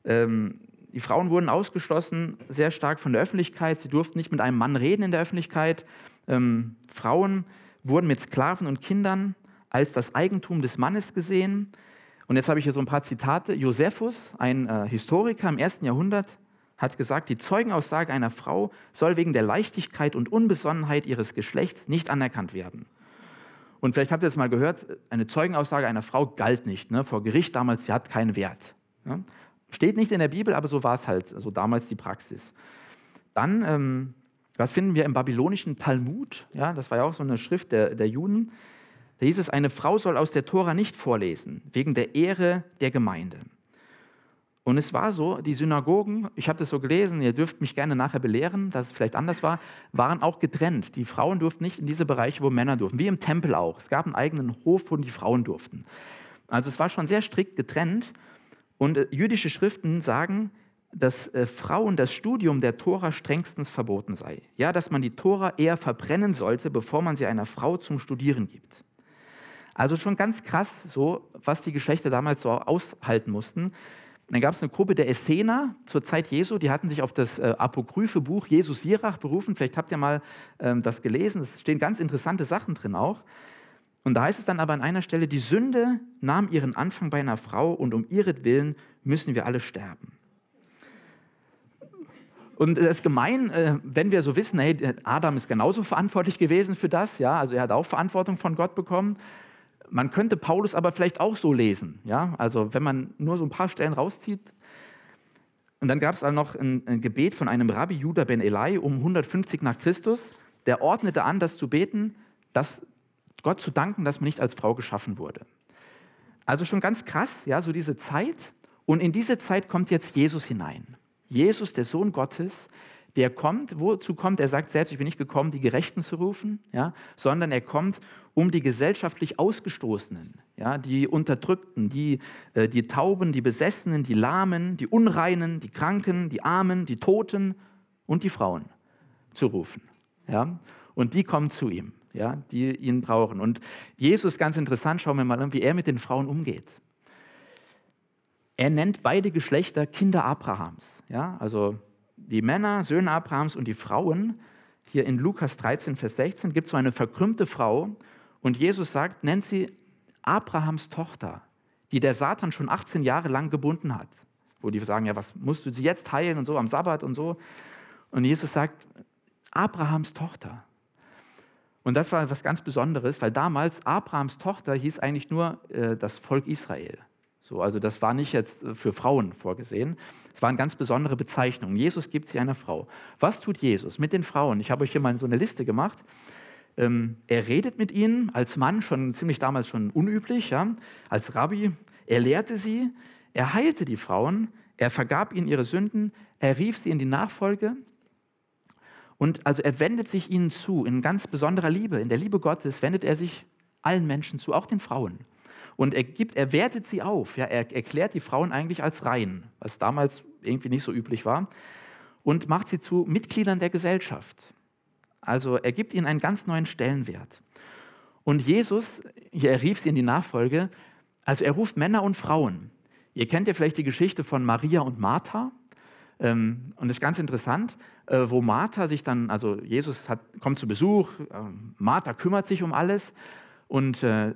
Ähm, die Frauen wurden ausgeschlossen sehr stark von der Öffentlichkeit. Sie durften nicht mit einem Mann reden in der Öffentlichkeit. Ähm, Frauen wurden mit Sklaven und Kindern als das Eigentum des Mannes gesehen. Und jetzt habe ich hier so ein paar Zitate. Josephus, ein äh, Historiker im ersten Jahrhundert, hat gesagt, die Zeugenaussage einer Frau soll wegen der Leichtigkeit und Unbesonnenheit ihres Geschlechts nicht anerkannt werden. Und vielleicht habt ihr das mal gehört, eine Zeugenaussage einer Frau galt nicht. Ne? Vor Gericht damals, sie hat keinen Wert. Ne? Steht nicht in der Bibel, aber so war es halt, so damals die Praxis. Dann, ähm, was finden wir im babylonischen Talmud? Ja, das war ja auch so eine Schrift der, der Juden. Da hieß es, eine Frau soll aus der Tora nicht vorlesen, wegen der Ehre der Gemeinde. Und es war so, die Synagogen, ich habe das so gelesen, ihr dürft mich gerne nachher belehren, dass es vielleicht anders war, waren auch getrennt. Die Frauen durften nicht in diese Bereiche, wo Männer durften, wie im Tempel auch. Es gab einen eigenen Hof, wo die Frauen durften. Also es war schon sehr strikt getrennt. Und äh, jüdische Schriften sagen, dass äh, Frauen das Studium der Tora strengstens verboten sei. Ja, dass man die Tora eher verbrennen sollte, bevor man sie einer Frau zum Studieren gibt. Also schon ganz krass, so was die Geschlechter damals so aushalten mussten. Dann gab es eine Gruppe der Essener zur Zeit Jesu, die hatten sich auf das äh, apokryphe Buch Jesus Sirach berufen. Vielleicht habt ihr mal ähm, das gelesen. Es stehen ganz interessante Sachen drin auch. Und da heißt es dann aber an einer Stelle, die Sünde nahm ihren Anfang bei einer Frau und um ihretwillen müssen wir alle sterben. Und das ist gemein, äh, wenn wir so wissen, hey, Adam ist genauso verantwortlich gewesen für das, ja, also er hat auch Verantwortung von Gott bekommen. Man könnte Paulus aber vielleicht auch so lesen. Ja? Also wenn man nur so ein paar Stellen rauszieht. Und dann gab es auch noch ein, ein, Gebet von einem Rabbi Judah ben Eli um 150 nach Christus. Der ordnete an, das zu beten, dass Gott zu danken, dass man nicht als Frau geschaffen wurde. Also schon ganz krass, ja, so diese Zeit. Und in diese Zeit kommt jetzt Jesus hinein. Jesus, der Sohn Gottes, der kommt, wozu kommt? Er sagt selbst, ich bin nicht gekommen, die Gerechten zu rufen, ja, sondern er kommt, um die gesellschaftlich Ausgestoßenen, ja, die Unterdrückten, die, äh, die Tauben, die Besessenen, die Lahmen, die Unreinen, die Kranken, die Armen, die Toten und die Frauen zu rufen. Ja. Und die kommen zu ihm, ja, die ihn brauchen. Und Jesus, ganz interessant, schauen wir mal an, wie er mit den Frauen umgeht. Er nennt beide Geschlechter Kinder Abrahams. Ja, also die Männer, Söhne Abrahams und die Frauen, hier in Lukas 13, Vers 16, gibt es so eine verkrümmte Frau und Jesus sagt, nennt sie Abrahams Tochter, die der Satan schon 18 Jahre lang gebunden hat. Wo die sagen, ja, was musst du sie jetzt heilen und so am Sabbat und so. Und Jesus sagt, Abrahams Tochter. Und das war etwas ganz Besonderes, weil damals Abrahams Tochter hieß eigentlich nur äh, das Volk Israel. So, also das war nicht jetzt äh, für Frauen vorgesehen. Es war eine ganz besondere Bezeichnung. Jesus gibt sie einer Frau. Was tut Jesus mit den Frauen? Ich habe euch hier mal so eine Liste gemacht. Ähm, er redet mit ihnen als Mann, schon ziemlich damals schon unüblich, ja, als Rabbi. Er lehrte sie, er heilte die Frauen, er vergab ihnen ihre Sünden, er rief sie in die Nachfolge. Und also er wendet sich ihnen zu in ganz besonderer Liebe. In der Liebe Gottes wendet er sich allen Menschen zu, auch den Frauen. Und er, gibt, er wertet sie auf. Ja, er erklärt die Frauen eigentlich als rein, was damals irgendwie nicht so üblich war, und macht sie zu Mitgliedern der Gesellschaft. Also er gibt ihnen einen ganz neuen Stellenwert. Und Jesus, er rief sie in die Nachfolge, also er ruft Männer und Frauen. Ihr kennt ja vielleicht die Geschichte von Maria und Martha. Ähm, und das ist ganz interessant, äh, wo Martha sich dann, also Jesus hat, kommt zu Besuch, ähm, Martha kümmert sich um alles und äh,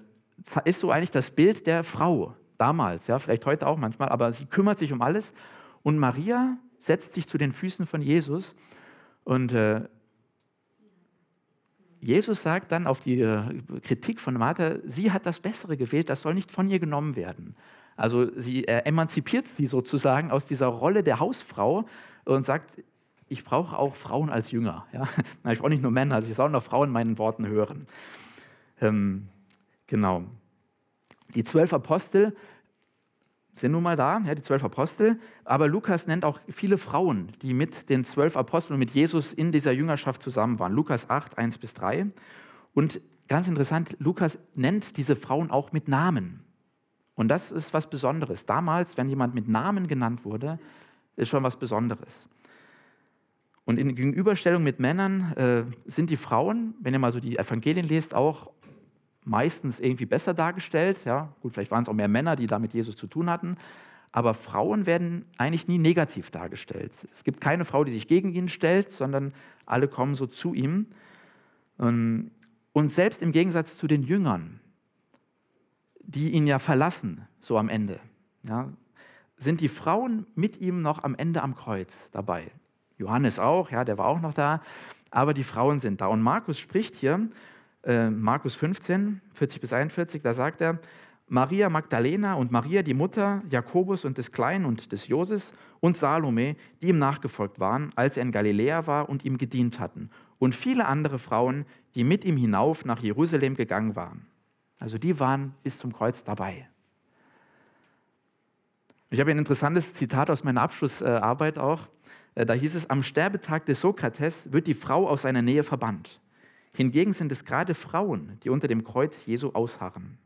ist so eigentlich das Bild der Frau damals, ja, vielleicht heute auch manchmal, aber sie kümmert sich um alles. Und Maria setzt sich zu den Füßen von Jesus und äh, Jesus sagt dann auf die Kritik von Martha, sie hat das Bessere gewählt, das soll nicht von ihr genommen werden. Also sie äh, emanzipiert sie sozusagen aus dieser Rolle der Hausfrau und sagt, ich brauche auch Frauen als Jünger. Ja? Ich brauche nicht nur Männer, also ich soll auch Frauen meinen Worten hören. Ähm, genau. Die zwölf Apostel sind nun mal da, ja, die zwölf Apostel, aber Lukas nennt auch viele Frauen, die mit den zwölf Aposteln und mit Jesus in dieser Jüngerschaft zusammen waren. Lukas 8, 1 bis 3. Und ganz interessant, Lukas nennt diese Frauen auch mit Namen. Und das ist was Besonderes. Damals, wenn jemand mit Namen genannt wurde, ist schon was Besonderes. Und in Gegenüberstellung mit Männern äh, sind die Frauen, wenn ihr mal so die Evangelien lest, auch meistens irgendwie besser dargestellt. Ja, gut, vielleicht waren es auch mehr Männer, die da mit Jesus zu tun hatten. Aber Frauen werden eigentlich nie negativ dargestellt. Es gibt keine Frau, die sich gegen ihn stellt, sondern alle kommen so zu ihm. Und selbst im Gegensatz zu den Jüngern, die ihn ja verlassen, so am Ende, ja, sind die Frauen mit ihm noch am Ende am Kreuz dabei. Johannes auch, ja, der war auch noch da, aber die Frauen sind da. Und Markus spricht hier, äh, Markus 15, 40 bis 41, da sagt er, Maria Magdalena und Maria, die Mutter Jakobus und des Kleinen und des Joses und Salome, die ihm nachgefolgt waren, als er in Galiläa war und ihm gedient hatten. Und viele andere Frauen, die mit ihm hinauf nach Jerusalem gegangen waren. Also die waren bis zum Kreuz dabei. Ich habe ein interessantes Zitat aus meiner Abschlussarbeit auch. Äh, da hieß es, am Sterbetag des Sokrates wird die Frau aus seiner Nähe verbannt. Hingegen sind es gerade Frauen, die unter dem Kreuz Jesu ausharren.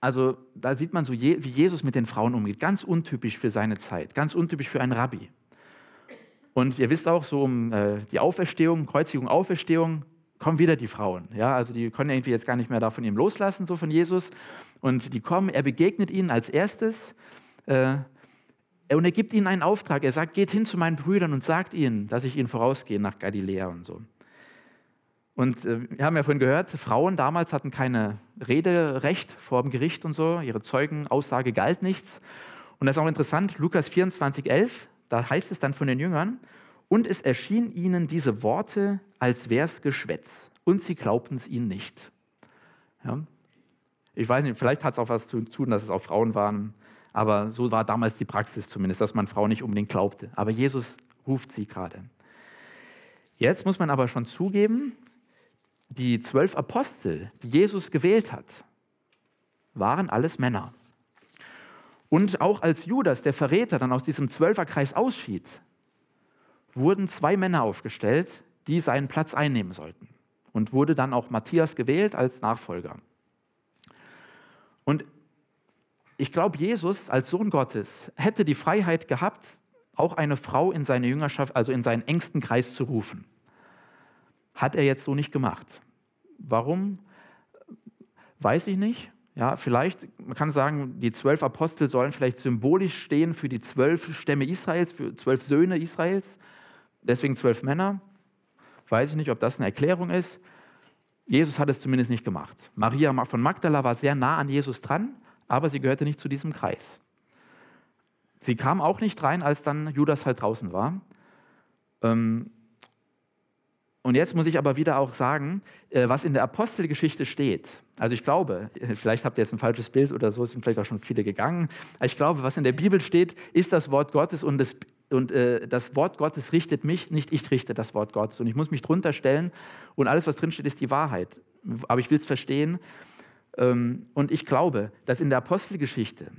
Also da sieht man so, wie Jesus mit den Frauen umgeht. Ganz untypisch für seine Zeit, ganz untypisch für einen Rabbi. Und ihr wisst auch, so um äh, die Auferstehung, Kreuzigung, Auferstehung, kommen wieder die Frauen. Ja, also die können irgendwie jetzt gar nicht mehr da von ihm loslassen, so von Jesus. Und die kommen, er begegnet ihnen als erstes. Äh, und er gibt ihnen einen Auftrag. Er sagt, geht hin zu meinen Brüdern und sagt ihnen, dass ich ihnen vorausgehe nach Galiläa und so. Und äh, wir haben ja vorhin gehört, Frauen damals hatten keine Rederecht vor dem Gericht und so. Ihre Zeugenaussage galt nichts. Und das ist auch interessant, Lukas 24, 11, da heißt es dann von den Jüngern, und es erschien ihnen diese Worte, als wär's Geschwätz. Und sie glaubten es ihnen nicht. Ja? Ich weiß nicht, vielleicht hat es auch was zu tun, dass es auch Frauen waren. Aber so war damals die Praxis zumindest, dass man Frauen nicht unbedingt glaubte. Aber Jesus ruft sie gerade. Jetzt muss man aber schon zugeben, die zwölf Apostel, die Jesus gewählt hat, waren alles Männer. Und auch als Judas, der Verräter, dann aus diesem Zwölferkreis ausschied, wurden zwei Männer aufgestellt, die seinen Platz einnehmen sollten. Und wurde dann auch Matthias gewählt als Nachfolger. Und ich glaube, Jesus als Sohn Gottes hätte die Freiheit gehabt, auch eine Frau in seine Jüngerschaft, also in seinen engsten Kreis zu rufen. Hat er jetzt so nicht gemacht. Warum? Weiß ich nicht. Ja, vielleicht, man kann sagen, die zwölf Apostel sollen vielleicht symbolisch stehen für die zwölf Stämme Israels, für zwölf Söhne Israels deswegen zwölf Männer. Weiß ich nicht, ob das eine Erklärung ist. Jesus hat es zumindest nicht gemacht. Maria von Magdala war sehr nah an Jesus dran, aber sie gehörte nicht zu diesem Kreis. Sie kam auch nicht rein, als dann Judas halt draußen war. Ähm, und jetzt muss ich aber wieder auch sagen, äh, was in der Apostelgeschichte steht. Also ich glaube, vielleicht habt ihr jetzt ein falsches Bild oder so, sind vielleicht auch schon viele gegangen. ich glaube, was in der Bibel steht, ist das Wort Gottes und das, und, äh, das Wort Gottes richtet mich, nicht ich richte das Wort Gottes. Und ich muss mich drunter stellen und alles, was drinsteht, ist die Wahrheit. Aber ich will es verstehen. Ähm, und ich glaube, dass in der Apostelgeschichte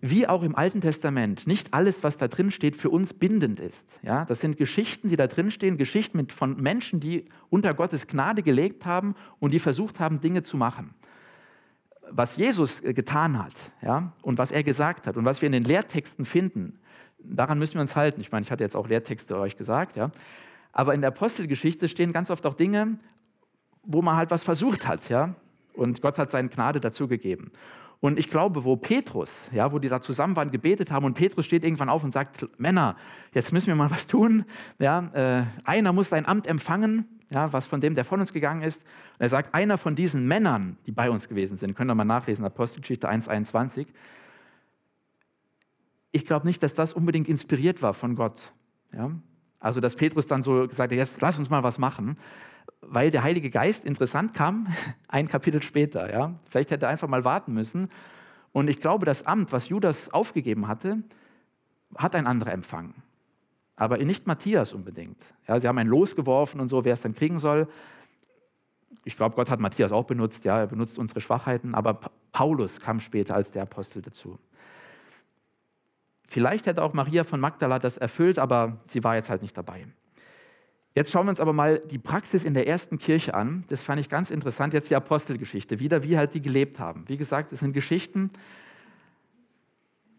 wie auch im Alten Testament, nicht alles, was da drin steht, für uns bindend ist. Ja, das sind Geschichten, die da drin stehen, Geschichten von Menschen, die unter Gottes Gnade gelebt haben und die versucht haben, Dinge zu machen. Was Jesus äh, getan hat ja, und was er gesagt hat und was wir in den Lehrtexten finden, daran müssen wir uns halten. Ich meine, ich hatte jetzt auch Lehrtexte euch gesagt, ja. Aber in der Apostelgeschichte stehen ganz oft auch Dinge, wo man halt was versucht hat, ja. Und Gott hat seine Gnade dazu gegeben. Und ich glaube, wo Petrus, ja, wo die da zusammen waren, gebetet haben und Petrus steht irgendwann auf und sagt, Männer, jetzt müssen wir mal was tun. Ja, äh, einer muss sein Amt empfangen, ja, was von dem, der von uns gegangen ist. Und er sagt, einer von diesen Männern, die bei uns gewesen sind, könnt ihr mal nachlesen, Apostelgeschichte 1,21. Ich glaube nicht, dass das unbedingt inspiriert war von Gott. Ja? Also, dass Petrus dann so gesagt hat, jetzt lass uns mal was machen weil der Heilige Geist interessant kam, ein Kapitel später. Ja? Vielleicht hätte er einfach mal warten müssen. Und ich glaube, das Amt, was Judas aufgegeben hatte, hat ein anderer empfangen. Aber nicht Matthias unbedingt. Ja, sie haben ein Los geworfen und so, wer es dann kriegen soll. Ich glaube, Gott hat Matthias auch benutzt. Ja, er benutzt unsere Schwachheiten. Aber Paulus kam später als der Apostel dazu. Vielleicht hätte auch Maria von Magdala das erfüllt, aber sie war jetzt halt nicht dabei. Jetzt schauen wir uns aber mal die Praxis in der ersten Kirche an. Das fand ich ganz interessant. Jetzt die Apostelgeschichte, wieder wie halt die gelebt haben. Wie gesagt, es sind Geschichten,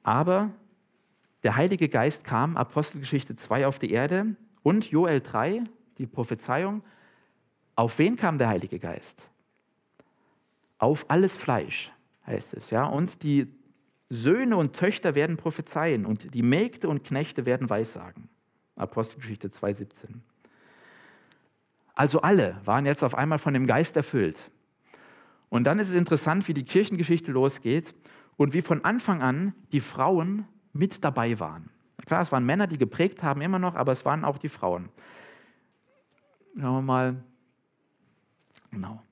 aber der Heilige Geist kam, Apostelgeschichte 2, auf die Erde und Joel 3, die Prophezeiung. Auf wen kam der Heilige Geist? Auf alles Fleisch, heißt es. Ja? Und die Söhne und Töchter werden prophezeien und die Mägde und Knechte werden Weissagen. Apostelgeschichte 2, 17. Also alle waren jetzt auf einmal von dem Geist erfüllt. Und dann ist es interessant, wie die Kirchengeschichte losgeht und wie von Anfang an die Frauen mit dabei waren. Klar, es waren Männer, die geprägt haben immer noch, aber es waren auch die Frauen. Schauen wir mal. Genau.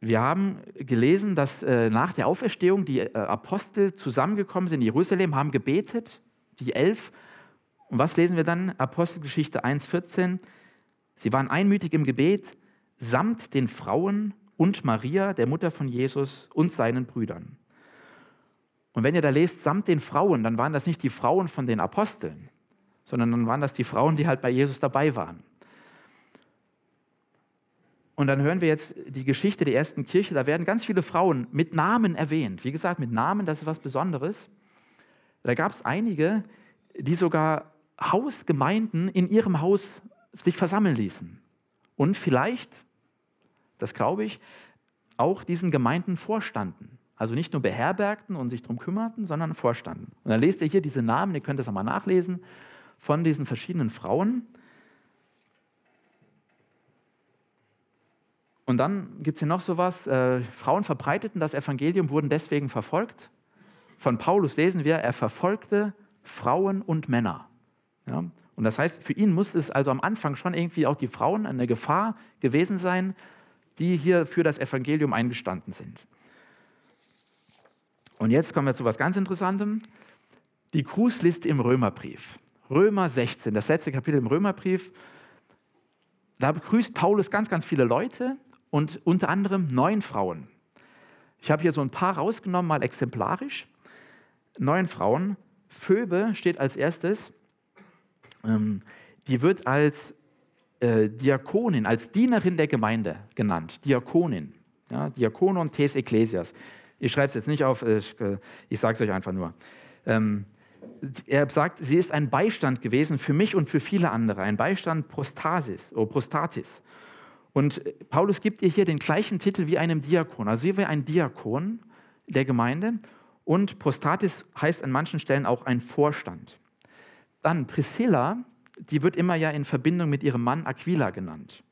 Wir haben gelesen, dass äh, nach der Auferstehung die äh, Apostel zusammengekommen sind in Jerusalem, haben gebetet, die elf. Und was lesen wir dann? Apostelgeschichte 1,14. Sie waren einmütig im Gebet samt den Frauen und Maria, der Mutter von Jesus und seinen Brüdern. Und wenn ihr da lest, samt den Frauen, dann waren das nicht die Frauen von den Aposteln, sondern dann waren das die Frauen, die halt bei Jesus dabei waren. Und dann hören wir jetzt die Geschichte der ersten Kirche. Da werden ganz viele Frauen mit Namen erwähnt. Wie gesagt, mit Namen, das ist was Besonderes. Da gab es einige, die sogar Hausgemeinden in ihrem Haus sich versammeln ließen. Und vielleicht, das glaube ich, auch diesen Gemeinden vorstanden. Also nicht nur beherbergten und sich darum kümmerten, sondern vorstanden. Und dann lest ihr hier diese Namen, ihr könnt das einmal nachlesen, von diesen verschiedenen Frauen. Und dann gibt es hier noch sowas, äh, Frauen verbreiteten das Evangelium, wurden deswegen verfolgt. Von Paulus lesen wir, er verfolgte Frauen und Männer. Ja? Und das heißt, für ihn muss es also am Anfang schon irgendwie auch die Frauen eine Gefahr gewesen sein, die hier für das Evangelium eingestanden sind. Und jetzt kommen wir zu etwas ganz Interessantem. Die Grußliste im Römerbrief. Römer 16, das letzte Kapitel im Römerbrief. Da begrüßt Paulus ganz, ganz viele Leute und unter anderem neun Frauen. Ich habe hier so ein paar rausgenommen, mal exemplarisch. Neun Frauen. Phoebe steht als erstes. Ähm, die wird als äh, Diakonin, als Dienerin der Gemeinde genannt. Diakonin. Ja, Diakonon tes Ecclesias. Ich schreibe es jetzt nicht auf, äh, ich, äh, ich sage es euch einfach nur. Ähm, er sagt, sie ist ein Beistand gewesen für mich und für viele andere, ein Beistand Prostasis, oder oh, Prostatis. Und Paulus gibt ihr hier den gleichen Titel wie einem Diakon. Also sie wäre ein Diakon der Gemeinde und Prostatis heißt an manchen Stellen auch ein Vorstand. Dann Priscilla, die wird immer ja in Verbindung mit ihrem Mann Aquila genannt.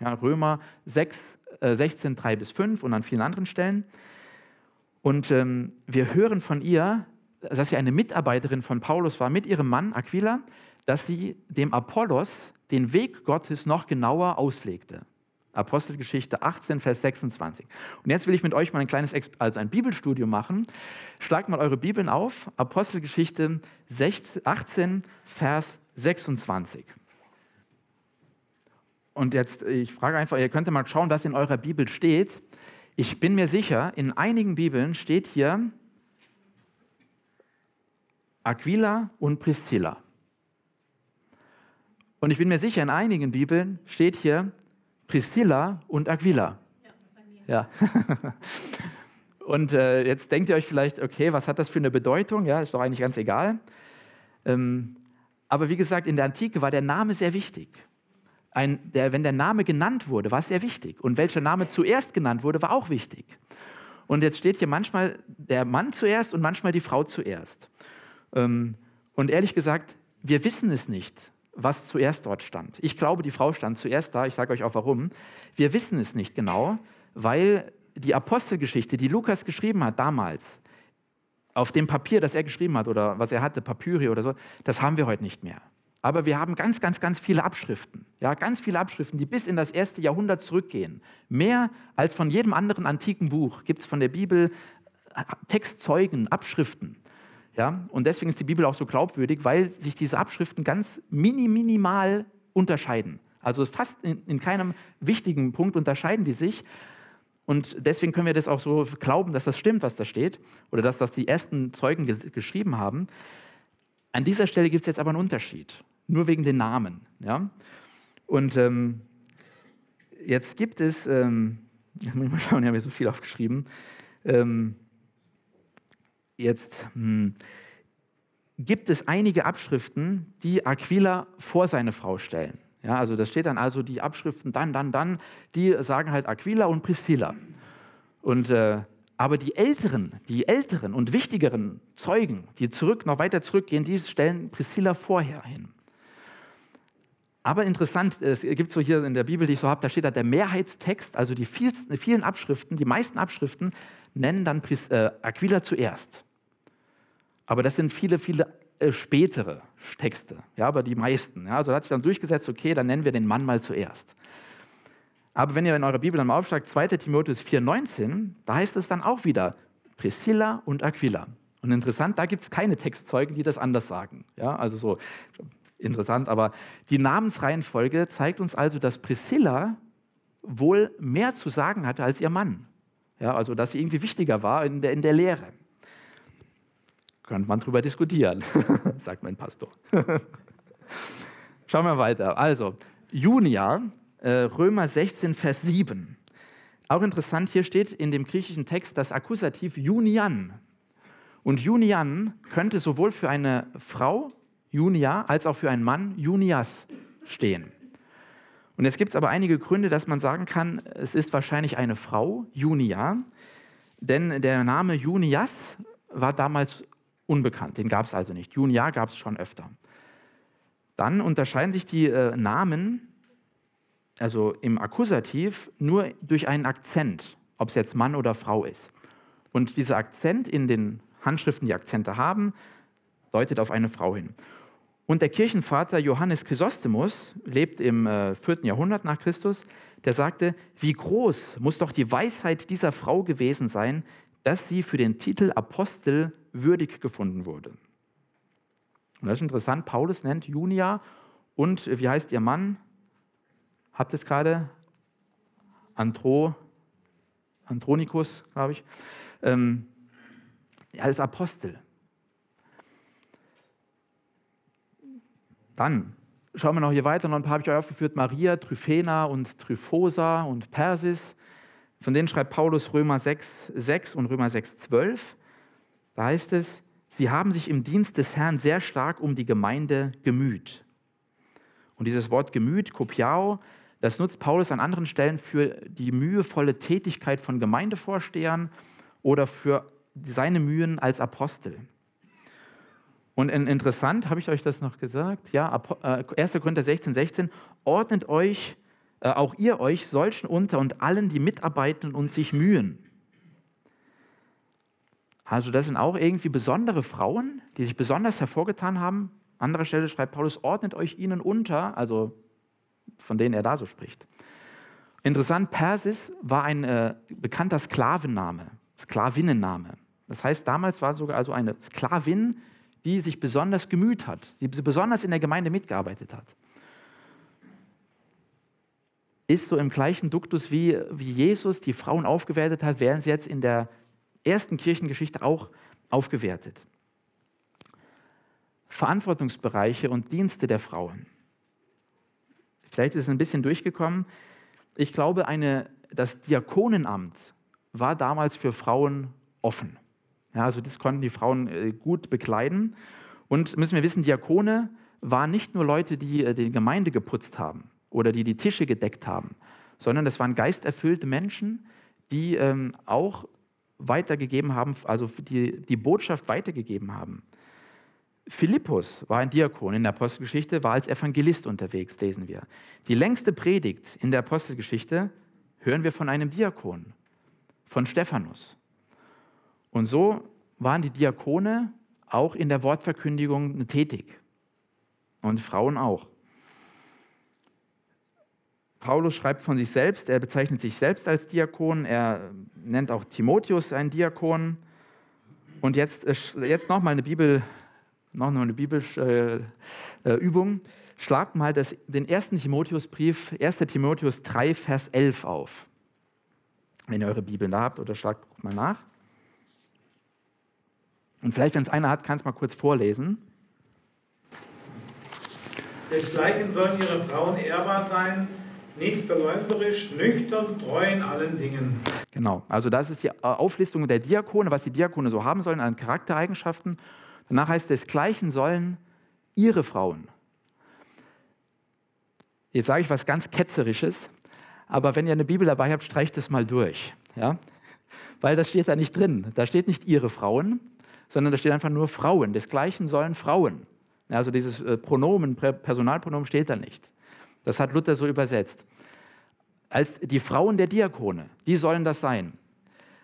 Ja, Römer 6, äh, 16, 3 bis 5 und an vielen anderen Stellen. Und ähm, wir hören von ihr, dass sie eine Mitarbeiterin von Paulus war mit ihrem Mann Aquila, dass sie dem Apollos den Weg Gottes noch genauer auslegte. Apostelgeschichte 18, Vers 26. Und jetzt will ich mit euch mal ein kleines, also ein Bibelstudium machen. Schlagt mal eure Bibeln auf, Apostelgeschichte 18, Vers 26. Und jetzt, ich frage einfach, ihr könnt mal schauen, was in eurer Bibel steht. Ich bin mir sicher, in einigen Bibeln steht hier Aquila und Priscilla. Und ich bin mir sicher, in einigen Bibeln steht hier Priscilla und Aquila. Ja. ja. und äh, jetzt denkt ihr euch vielleicht, okay, was hat das für eine Bedeutung? Ja, ist doch eigentlich ganz egal. Ähm, aber wie gesagt, in der Antike war der Name sehr wichtig. Ein, der, wenn der Name genannt wurde, war es sehr wichtig. Und welcher Name zuerst genannt wurde, war auch wichtig. Und jetzt steht hier manchmal der Mann zuerst und manchmal die Frau zuerst. Ähm, und ehrlich gesagt, wir wissen es nicht was zuerst dort stand. Ich glaube, die Frau stand zuerst da. Ich sage euch auch warum. Wir wissen es nicht genau, weil die Apostelgeschichte, die Lukas geschrieben hat damals, auf dem Papier, das er geschrieben hat oder was er hatte, Papyri oder so, das haben wir heute nicht mehr. Aber wir haben ganz, ganz, ganz viele Abschriften. Ja, ganz viele Abschriften, die bis in das erste Jahrhundert zurückgehen. Mehr als von jedem anderen antiken Buch gibt es von der Bibel Textzeugen, Abschriften. Ja? Und deswegen ist die Bibel auch so glaubwürdig, weil sich diese Abschriften ganz mini, minimal unterscheiden. Also fast in, in keinem wichtigen Punkt unterscheiden die sich. Und deswegen können wir das auch so glauben, dass das stimmt, was da steht, oder dass das die ersten Zeugen ge geschrieben haben. An dieser Stelle gibt es jetzt aber einen Unterschied, nur wegen den Namen. Ja? Und ähm, jetzt gibt es, ähm, muss ich mal schauen, ich habe hier so viel aufgeschrieben. Ähm, jetzt hm, gibt es einige Abschriften, die Aquila vor seine Frau stellen. Ja, also da steht dann also die Abschriften dann, dann, dann, die sagen halt Aquila und Priscilla. Und, äh, aber die älteren, die älteren und wichtigeren Zeugen, die zurück, noch weiter zurückgehen, die stellen Priscilla vorher hin. Aber interessant, es gibt so hier in der Bibel, die ich so habe, da steht da der Mehrheitstext, also die vielen Abschriften, die meisten Abschriften nennen dann äh, Aquila zuerst. Aber das sind viele, viele äh, spätere Texte, ja, aber die meisten. Ja, also hat sich dann durchgesetzt, okay, dann nennen wir den Mann mal zuerst. Aber wenn ihr in eurer Bibel dann mal aufschlagt, 2. Timotheus 4,19, da heißt es dann auch wieder Priscilla und Aquila. Und interessant, da gibt es keine Textzeugen, die das anders sagen. Ja, also so interessant, aber die Namensreihenfolge zeigt uns also, dass Priscilla wohl mehr zu sagen hatte als ihr Mann. Ja, also dass sie irgendwie wichtiger war in der, in der Lehre. Könnte man drüber diskutieren, sagt mein Pastor. Schauen wir weiter. Also, Junia, äh, Römer 16, Vers 7. Auch interessant, hier steht in dem griechischen Text das Akkusativ Junian. Und Junian könnte sowohl für eine Frau, Junia, als auch für einen Mann, Junias, stehen. Und jetzt gibt es aber einige Gründe, dass man sagen kann, es ist wahrscheinlich eine Frau, Junia, denn der Name Junias war damals unbekannt. Den gab es also nicht. Junia gab es schon öfter. Dann unterscheiden sich die äh, Namen, also im Akkusativ, nur durch einen Akzent, ob es jetzt Mann oder Frau ist. Und dieser Akzent in den Handschriften, die Akzente haben, deutet auf eine Frau hin. Und der Kirchenvater Johannes Chrysostomus lebt im äh, 4. Jahrhundert nach Christus. Der sagte, wie groß muss doch die Weisheit dieser Frau gewesen sein, dass sie für den Titel Apostel würdig gefunden wurde. Und das ist interessant, Paulus nennt Junia und wie heißt ihr Mann? Habt ihr es gerade? Andro, Andronikus, glaube ich, ähm, als Apostel. Dann schauen wir noch hier weiter, noch ein paar habe ich euch aufgeführt, Maria, Tryphena und Tryphosa und Persis. Von denen schreibt Paulus Römer 6, 6 und Römer 6, 12. Da heißt es, sie haben sich im Dienst des Herrn sehr stark um die Gemeinde gemüht. Und dieses Wort Gemüt, Kopiao, das nutzt Paulus an anderen Stellen für die mühevolle Tätigkeit von Gemeindevorstehern oder für seine Mühen als Apostel. Und interessant, habe ich euch das noch gesagt? Ja, 1. Äh, Korinther 16, 16, ordnet euch äh, auch ihr euch solchen unter und allen, die mitarbeiten und sich mühen. Also das sind auch irgendwie besondere Frauen, die sich besonders hervorgetan haben. An anderer Stelle schreibt Paulus, ordnet euch ihnen unter, also von denen er da so spricht. Interessant, Persis war ein äh, bekannter Sklavenname, Sklavinnenname. Das heißt, damals war sogar also eine Sklavin, die sich besonders gemüht hat, die besonders in der Gemeinde mitgearbeitet hat. Ist so im gleichen Duktus, wie, wie Jesus die Frauen aufgewertet hat, werden sie jetzt in der ersten Kirchengeschichte auch aufgewertet. Verantwortungsbereiche und Dienste der Frauen. Vielleicht ist es ein bisschen durchgekommen. Ich glaube, eine, das Diakonenamt war damals für Frauen offen. Ja, also das konnten die Frauen äh, gut bekleiden. Und müssen wir wissen, Diakone waren nicht nur Leute, die äh, die Gemeinde geputzt haben oder die die Tische gedeckt haben, sondern das waren geisterfüllte Menschen, die ähm, auch weitergegeben haben, also die, die Botschaft weitergegeben haben. Philippus war ein Diakon in der Apostelgeschichte, war als Evangelist unterwegs, lesen wir. Die längste Predigt in der Apostelgeschichte hören wir von einem Diakon, von Stephanus. Und so waren die Diakone auch in der Wortverkündigung tätig. Und Frauen auch. Paulus schreibt von sich selbst, er bezeichnet sich selbst als Diakon, er nennt auch Timotheus einen Diakon. Und jetzt, äh, jetzt nochmal eine Bibel, noch eine biblische äh, Übung. Schlagt mal das, den ersten Timotheusbrief, 1. Timotheus 3, Vers 11 auf. Wenn ihr eure Bibeln da habt oder schlagt mal nach. Und vielleicht, wenn es einer hat, kann es mal kurz vorlesen. Desgleichen sollen ihre Frauen ehrbar sein, nicht verleumderisch, nüchtern, treu in allen Dingen. Genau, also das ist die Auflistung der Diakone, was die Diakone so haben sollen an Charaktereigenschaften. Danach heißt es, desgleichen sollen ihre Frauen. Jetzt sage ich was ganz Ketzerisches, aber wenn ihr eine Bibel dabei habt, streicht es mal durch. Ja? Weil das steht da nicht drin. Da steht nicht ihre Frauen, sondern da steht einfach nur Frauen. Desgleichen sollen Frauen. Also dieses äh, Pronomen, Personalpronomen steht da nicht. Das hat Luther so übersetzt. Als die Frauen der Diakone, die sollen das sein.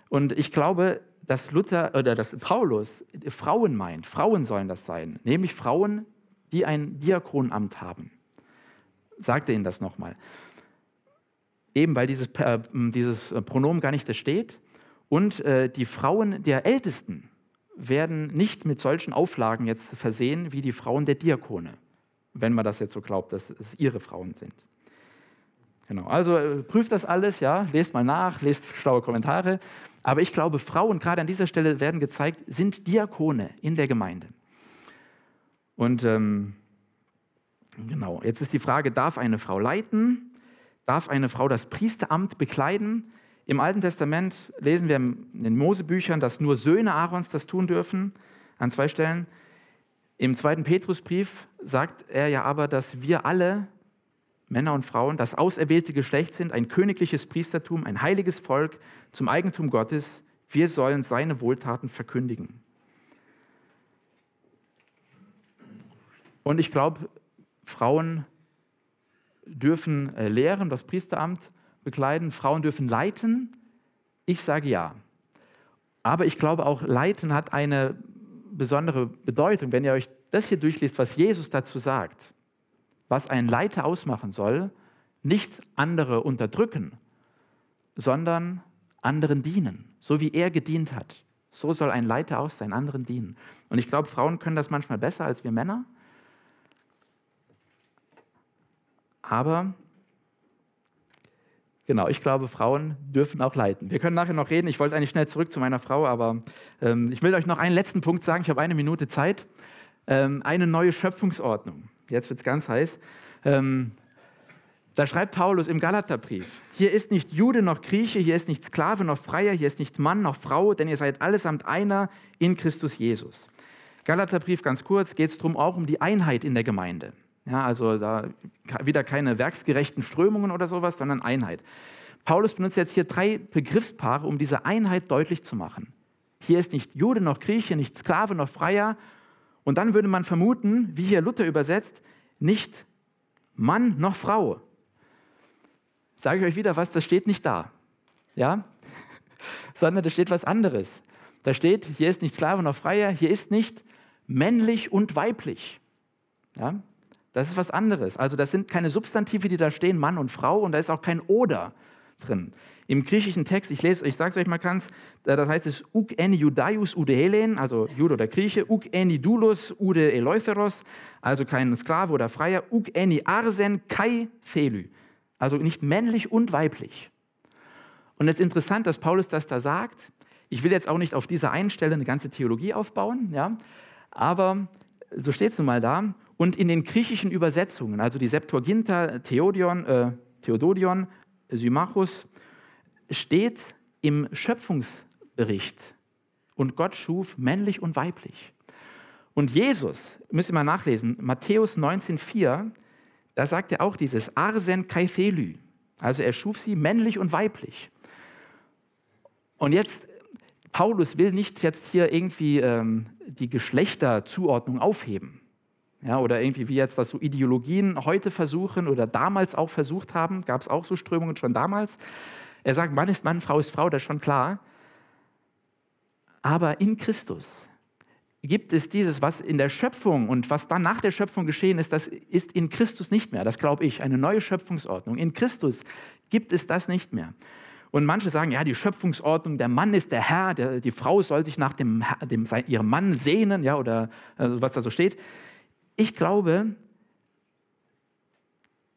Und ich glaube, dass Luther oder dass Paulus Frauen meint. Frauen sollen das sein, nämlich Frauen, die ein Diakonamt haben. Sagte ihnen das nochmal. Eben weil dieses, äh, dieses Pronomen gar nicht da steht. Und äh, die Frauen der Ältesten, werden nicht mit solchen Auflagen jetzt versehen wie die Frauen der Diakone, wenn man das jetzt so glaubt, dass es ihre Frauen sind. Genau, also äh, prüft das alles, ja, lest mal nach, lest schlaue Kommentare. Aber ich glaube, Frauen, gerade an dieser Stelle werden gezeigt, sind Diakone in der Gemeinde. Und ähm, genau, jetzt ist die Frage, darf eine Frau leiten? Darf eine Frau das Priesteramt bekleiden? Im Alten Testament lesen wir in den Mosebüchern, dass nur Söhne Aarons das tun dürfen, an zwei Stellen. Im zweiten Petrusbrief sagt er ja aber, dass wir alle, Männer und Frauen, das auserwählte Geschlecht sind, ein königliches Priestertum, ein heiliges Volk zum Eigentum Gottes. Wir sollen seine Wohltaten verkündigen. Und ich glaube, Frauen dürfen äh, lehren, das Priesteramt, bekleiden, Frauen dürfen leiten. Ich sage ja. Aber ich glaube auch, leiten hat eine besondere Bedeutung. Wenn ihr euch das hier durchliest, was Jesus dazu sagt, was ein Leiter ausmachen soll, nicht andere unterdrücken, sondern anderen dienen, so wie er gedient hat. So soll ein Leiter aus sein, anderen dienen. Und ich glaube, Frauen können das manchmal besser als wir Männer. Aber Genau, ich glaube, Frauen dürfen auch leiten. Wir können nachher noch reden. Ich wollte eigentlich schnell zurück zu meiner Frau, aber ähm, ich will euch noch einen letzten Punkt sagen. Ich habe eine Minute Zeit. Ähm, eine neue Schöpfungsordnung. Jetzt wird es ganz heiß. Ähm, da schreibt Paulus im Galaterbrief: Hier ist nicht Jude noch Grieche, hier ist nicht Sklave noch Freier, hier ist nicht Mann noch Frau, denn ihr seid allesamt einer in Christus Jesus. Galaterbrief ganz kurz, geht es darum auch um die Einheit in der Gemeinde. Ja, also da wieder keine werksgerechten Strömungen oder sowas, sondern Einheit. Paulus benutzt jetzt hier drei Begriffspaare, um diese Einheit deutlich zu machen. Hier ist nicht Jude noch Grieche, nicht Sklave noch Freier. Und dann würde man vermuten, wie hier Luther übersetzt, nicht Mann noch Frau. sage ich euch wieder was, das steht nicht da. Ja? Sondern da steht was anderes. Da steht, hier ist nicht Sklave noch Freier, hier ist nicht männlich und weiblich. Ja? Das ist was anderes. Also das sind keine Substantive, die da stehen, Mann und Frau, und da ist auch kein Oder drin. Im griechischen Text, ich lese, ich sage es euch mal ganz, das heißt es uk eni judaius ude helen, also Jude oder Grieche, uk eni doulos ude eleutheros, also kein Sklave oder Freier, uk eni arsen kai felü, also nicht männlich und weiblich. Und es ist interessant, dass Paulus das da sagt. Ich will jetzt auch nicht auf dieser einen Stelle eine ganze Theologie aufbauen, ja, aber so steht es nun mal da. Und in den griechischen Übersetzungen, also die Septuaginta, Theodion, äh, Theododion, Symmachus, steht im Schöpfungsbericht und Gott schuf männlich und weiblich. Und Jesus, müsst ihr mal nachlesen, Matthäus 19,4, da sagt er auch dieses Arsen Kaithelü. Also er schuf sie männlich und weiblich. Und jetzt, Paulus will nicht jetzt hier irgendwie ähm, die Geschlechterzuordnung aufheben. Ja, oder irgendwie wie jetzt das so Ideologien heute versuchen oder damals auch versucht haben, gab es auch so Strömungen schon damals. Er sagt, Mann ist Mann, Frau ist Frau, das ist schon klar. Aber in Christus gibt es dieses, was in der Schöpfung und was dann nach der Schöpfung geschehen ist, das ist in Christus nicht mehr. Das glaube ich, eine neue Schöpfungsordnung. In Christus gibt es das nicht mehr. Und manche sagen, ja, die Schöpfungsordnung, der Mann ist der Herr, der, die Frau soll sich nach dem, dem, ihrem Mann sehnen, ja, oder also was da so steht. Ich glaube,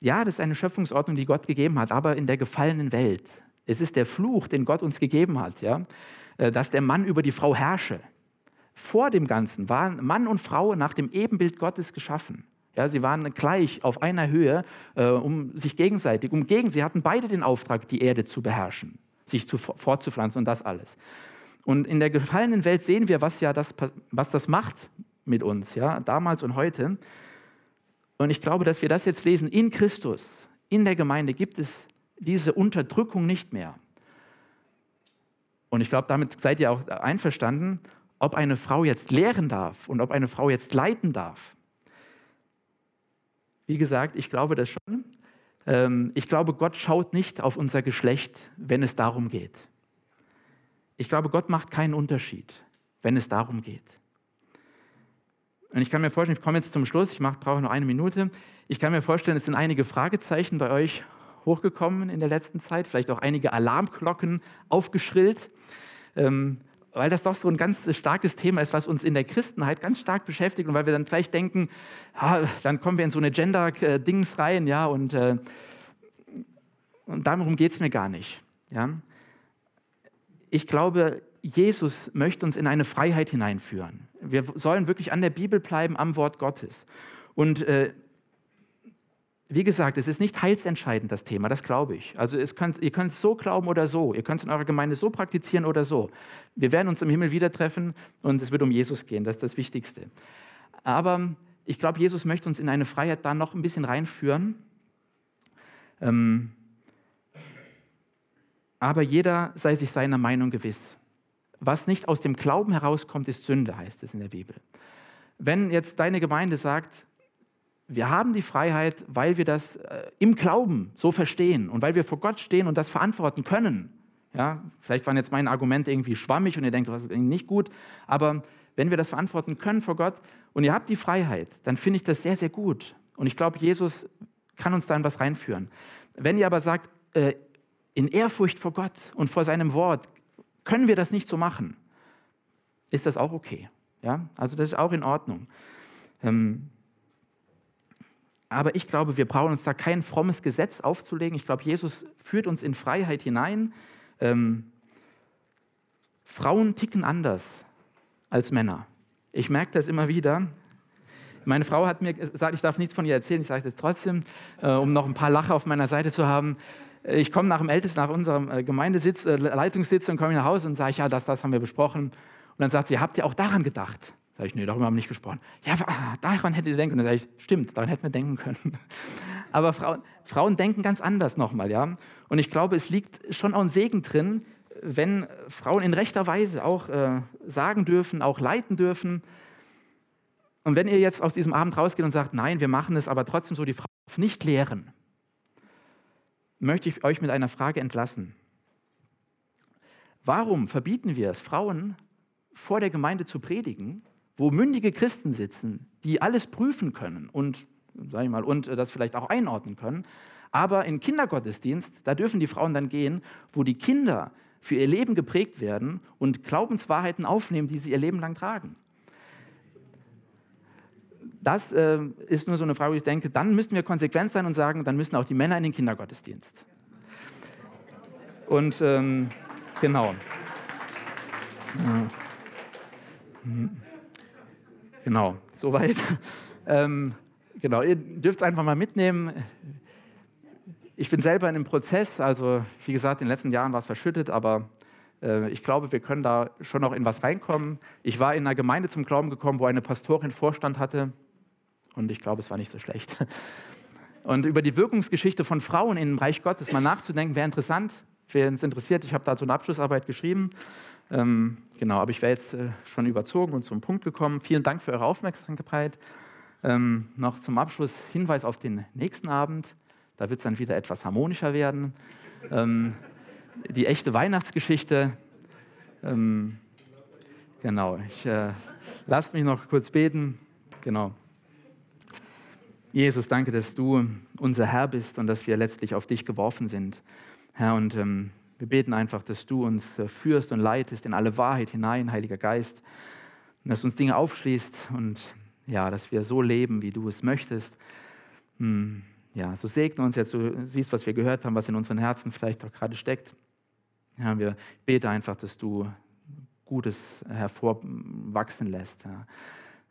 ja, das ist eine Schöpfungsordnung, die Gott gegeben hat, aber in der gefallenen Welt. Es ist der Fluch, den Gott uns gegeben hat, ja, äh, dass der Mann über die Frau herrsche. Vor dem Ganzen waren Mann und Frau nach dem Ebenbild Gottes geschaffen. Ja, sie waren gleich auf einer Höhe, äh, um sich gegenseitig, umgegen. Sie hatten beide den Auftrag, die Erde zu beherrschen, sich zu, fortzupflanzen und das alles. Und in der gefallenen Welt sehen wir, was, ja das, was das macht mit uns, ja, damals und heute. Und ich glaube, dass wir das jetzt lesen in Christus. In der Gemeinde gibt es diese Unterdrückung nicht mehr. Und ich glaube, damit seid ihr auch einverstanden, ob eine Frau jetzt lehren darf und ob eine Frau jetzt leiten darf. Wie gesagt, ich glaube das schon. Ähm, ich glaube, Gott schaut nicht auf unser Geschlecht, wenn es darum geht. Ich glaube, Gott macht keinen Unterschied, wenn es darum geht. Und ich kann mir vorstellen, ich komme jetzt zum Schluss, ich brauche noch eine Minute. Ich kann mir vorstellen, es sind einige Fragezeichen bei euch hochgekommen in der letzten Zeit, vielleicht auch einige Alarmglocken aufgeschrillt, ähm, weil das doch so ein ganz starkes Thema ist, was uns in der Christenheit ganz stark beschäftigt und weil wir dann vielleicht denken, ja, dann kommen wir in so eine Gender-Dings rein, ja, und, äh, und darum geht es mir gar nicht. Ja. Ich glaube, Jesus möchte uns in eine Freiheit hineinführen. Wir sollen wirklich an der Bibel bleiben, am Wort Gottes. Und äh, wie gesagt, es ist nicht heilsentscheidend, das Thema, das glaube ich. Also könnt, ihr könnt es so glauben oder so. Ihr könnt es in eurer Gemeinde so praktizieren oder so. Wir werden uns im Himmel wieder treffen und es wird um Jesus gehen. Das ist das Wichtigste. Aber ich glaube, Jesus möchte uns in eine Freiheit da noch ein bisschen reinführen. Ähm, aber jeder sei sich seiner Meinung gewiss. Was nicht aus dem Glauben herauskommt, ist Sünde, heißt es in der Bibel. Wenn jetzt deine Gemeinde sagt, wir haben die Freiheit, weil wir das äh, im Glauben so verstehen und weil wir vor Gott stehen und das verantworten können. Ja, vielleicht waren jetzt meine Argumente irgendwie schwammig und ihr denkt, das ist nicht gut, aber wenn wir das verantworten können vor Gott und ihr habt die Freiheit, dann finde ich das sehr, sehr gut. Und ich glaube, Jesus kann uns da in was reinführen. Wenn ihr aber sagt, äh, in Ehrfurcht vor Gott und vor seinem Wort können wir das nicht so machen, ist das auch okay. Ja? Also das ist auch in Ordnung. Ähm, aber ich glaube, wir brauchen uns da kein frommes Gesetz aufzulegen. Ich glaube, Jesus führt uns in Freiheit hinein. Ähm, Frauen ticken anders als Männer. Ich merke das immer wieder. Meine Frau hat mir gesagt, ich darf nichts von ihr erzählen. Ich sage es trotzdem, äh, um noch ein paar Lacher auf meiner Seite zu haben. Ich komme nach dem Ältesten, nach unserem äh, Gemeindesitz, äh, Leitungssitzung, komme nach Hause und sage, ja, das, das haben wir besprochen. Und dann sagt sie, habt ihr auch daran gedacht? Sag ich, nee, darüber haben wir nicht gesprochen. Ja, ah, daran hättet ihr denken können. Dann sage ich, stimmt, daran hätten wir denken können. Aber Frauen, Frauen denken ganz anders nochmal, ja. Und ich glaube, es liegt schon auch ein Segen drin, wenn Frauen in rechter Weise auch äh, sagen dürfen, auch leiten dürfen. Und wenn ihr jetzt aus diesem Abend rausgeht und sagt, nein, wir machen es aber trotzdem so, die Frau darf nicht lehren, möchte ich euch mit einer Frage entlassen. Warum verbieten wir es, Frauen vor der Gemeinde zu predigen, wo mündige Christen sitzen, die alles prüfen können und, sag ich mal, und das vielleicht auch einordnen können? Aber in Kindergottesdienst, da dürfen die Frauen dann gehen, wo die Kinder für ihr Leben geprägt werden und Glaubenswahrheiten aufnehmen, die sie ihr Leben lang tragen. Das äh, ist nur so eine Frage, wo ich denke, dann müssen wir konsequent sein und sagen, dann müssen auch die Männer in den Kindergottesdienst. Und ähm, genau. Genau, soweit. Ähm, genau, ihr dürft es einfach mal mitnehmen. Ich bin selber in einem Prozess, also wie gesagt, in den letzten Jahren war es verschüttet, aber äh, ich glaube, wir können da schon noch in was reinkommen. Ich war in einer Gemeinde zum Glauben gekommen, wo eine Pastorin Vorstand hatte und ich glaube, es war nicht so schlecht. Und über die Wirkungsgeschichte von Frauen im Reich Gottes mal nachzudenken, wäre interessant. Wer es interessiert, ich habe dazu eine Abschlussarbeit geschrieben. Ähm, genau, aber ich wäre jetzt äh, schon überzogen und zum Punkt gekommen. Vielen Dank für eure Aufmerksamkeit. Ähm, noch zum Abschluss Hinweis auf den nächsten Abend. Da wird es dann wieder etwas harmonischer werden. Ähm, die echte Weihnachtsgeschichte. Ähm, genau, ich äh, lasst mich noch kurz beten. Genau. Jesus, danke, dass du unser Herr bist und dass wir letztlich auf dich geworfen sind. Herr, und ähm, wir beten einfach, dass du uns äh, führst und leitest in alle Wahrheit hinein, Heiliger Geist, und dass du uns Dinge aufschließt und ja, dass wir so leben, wie du es möchtest. Hm ja, so segne uns jetzt, du siehst, was wir gehört haben, was in unseren Herzen vielleicht auch gerade steckt. Ja, wir beten einfach, dass du Gutes hervorwachsen lässt. Ja.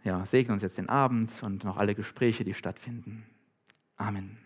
Ja, segne uns jetzt den Abend und noch alle Gespräche, die stattfinden. Amen.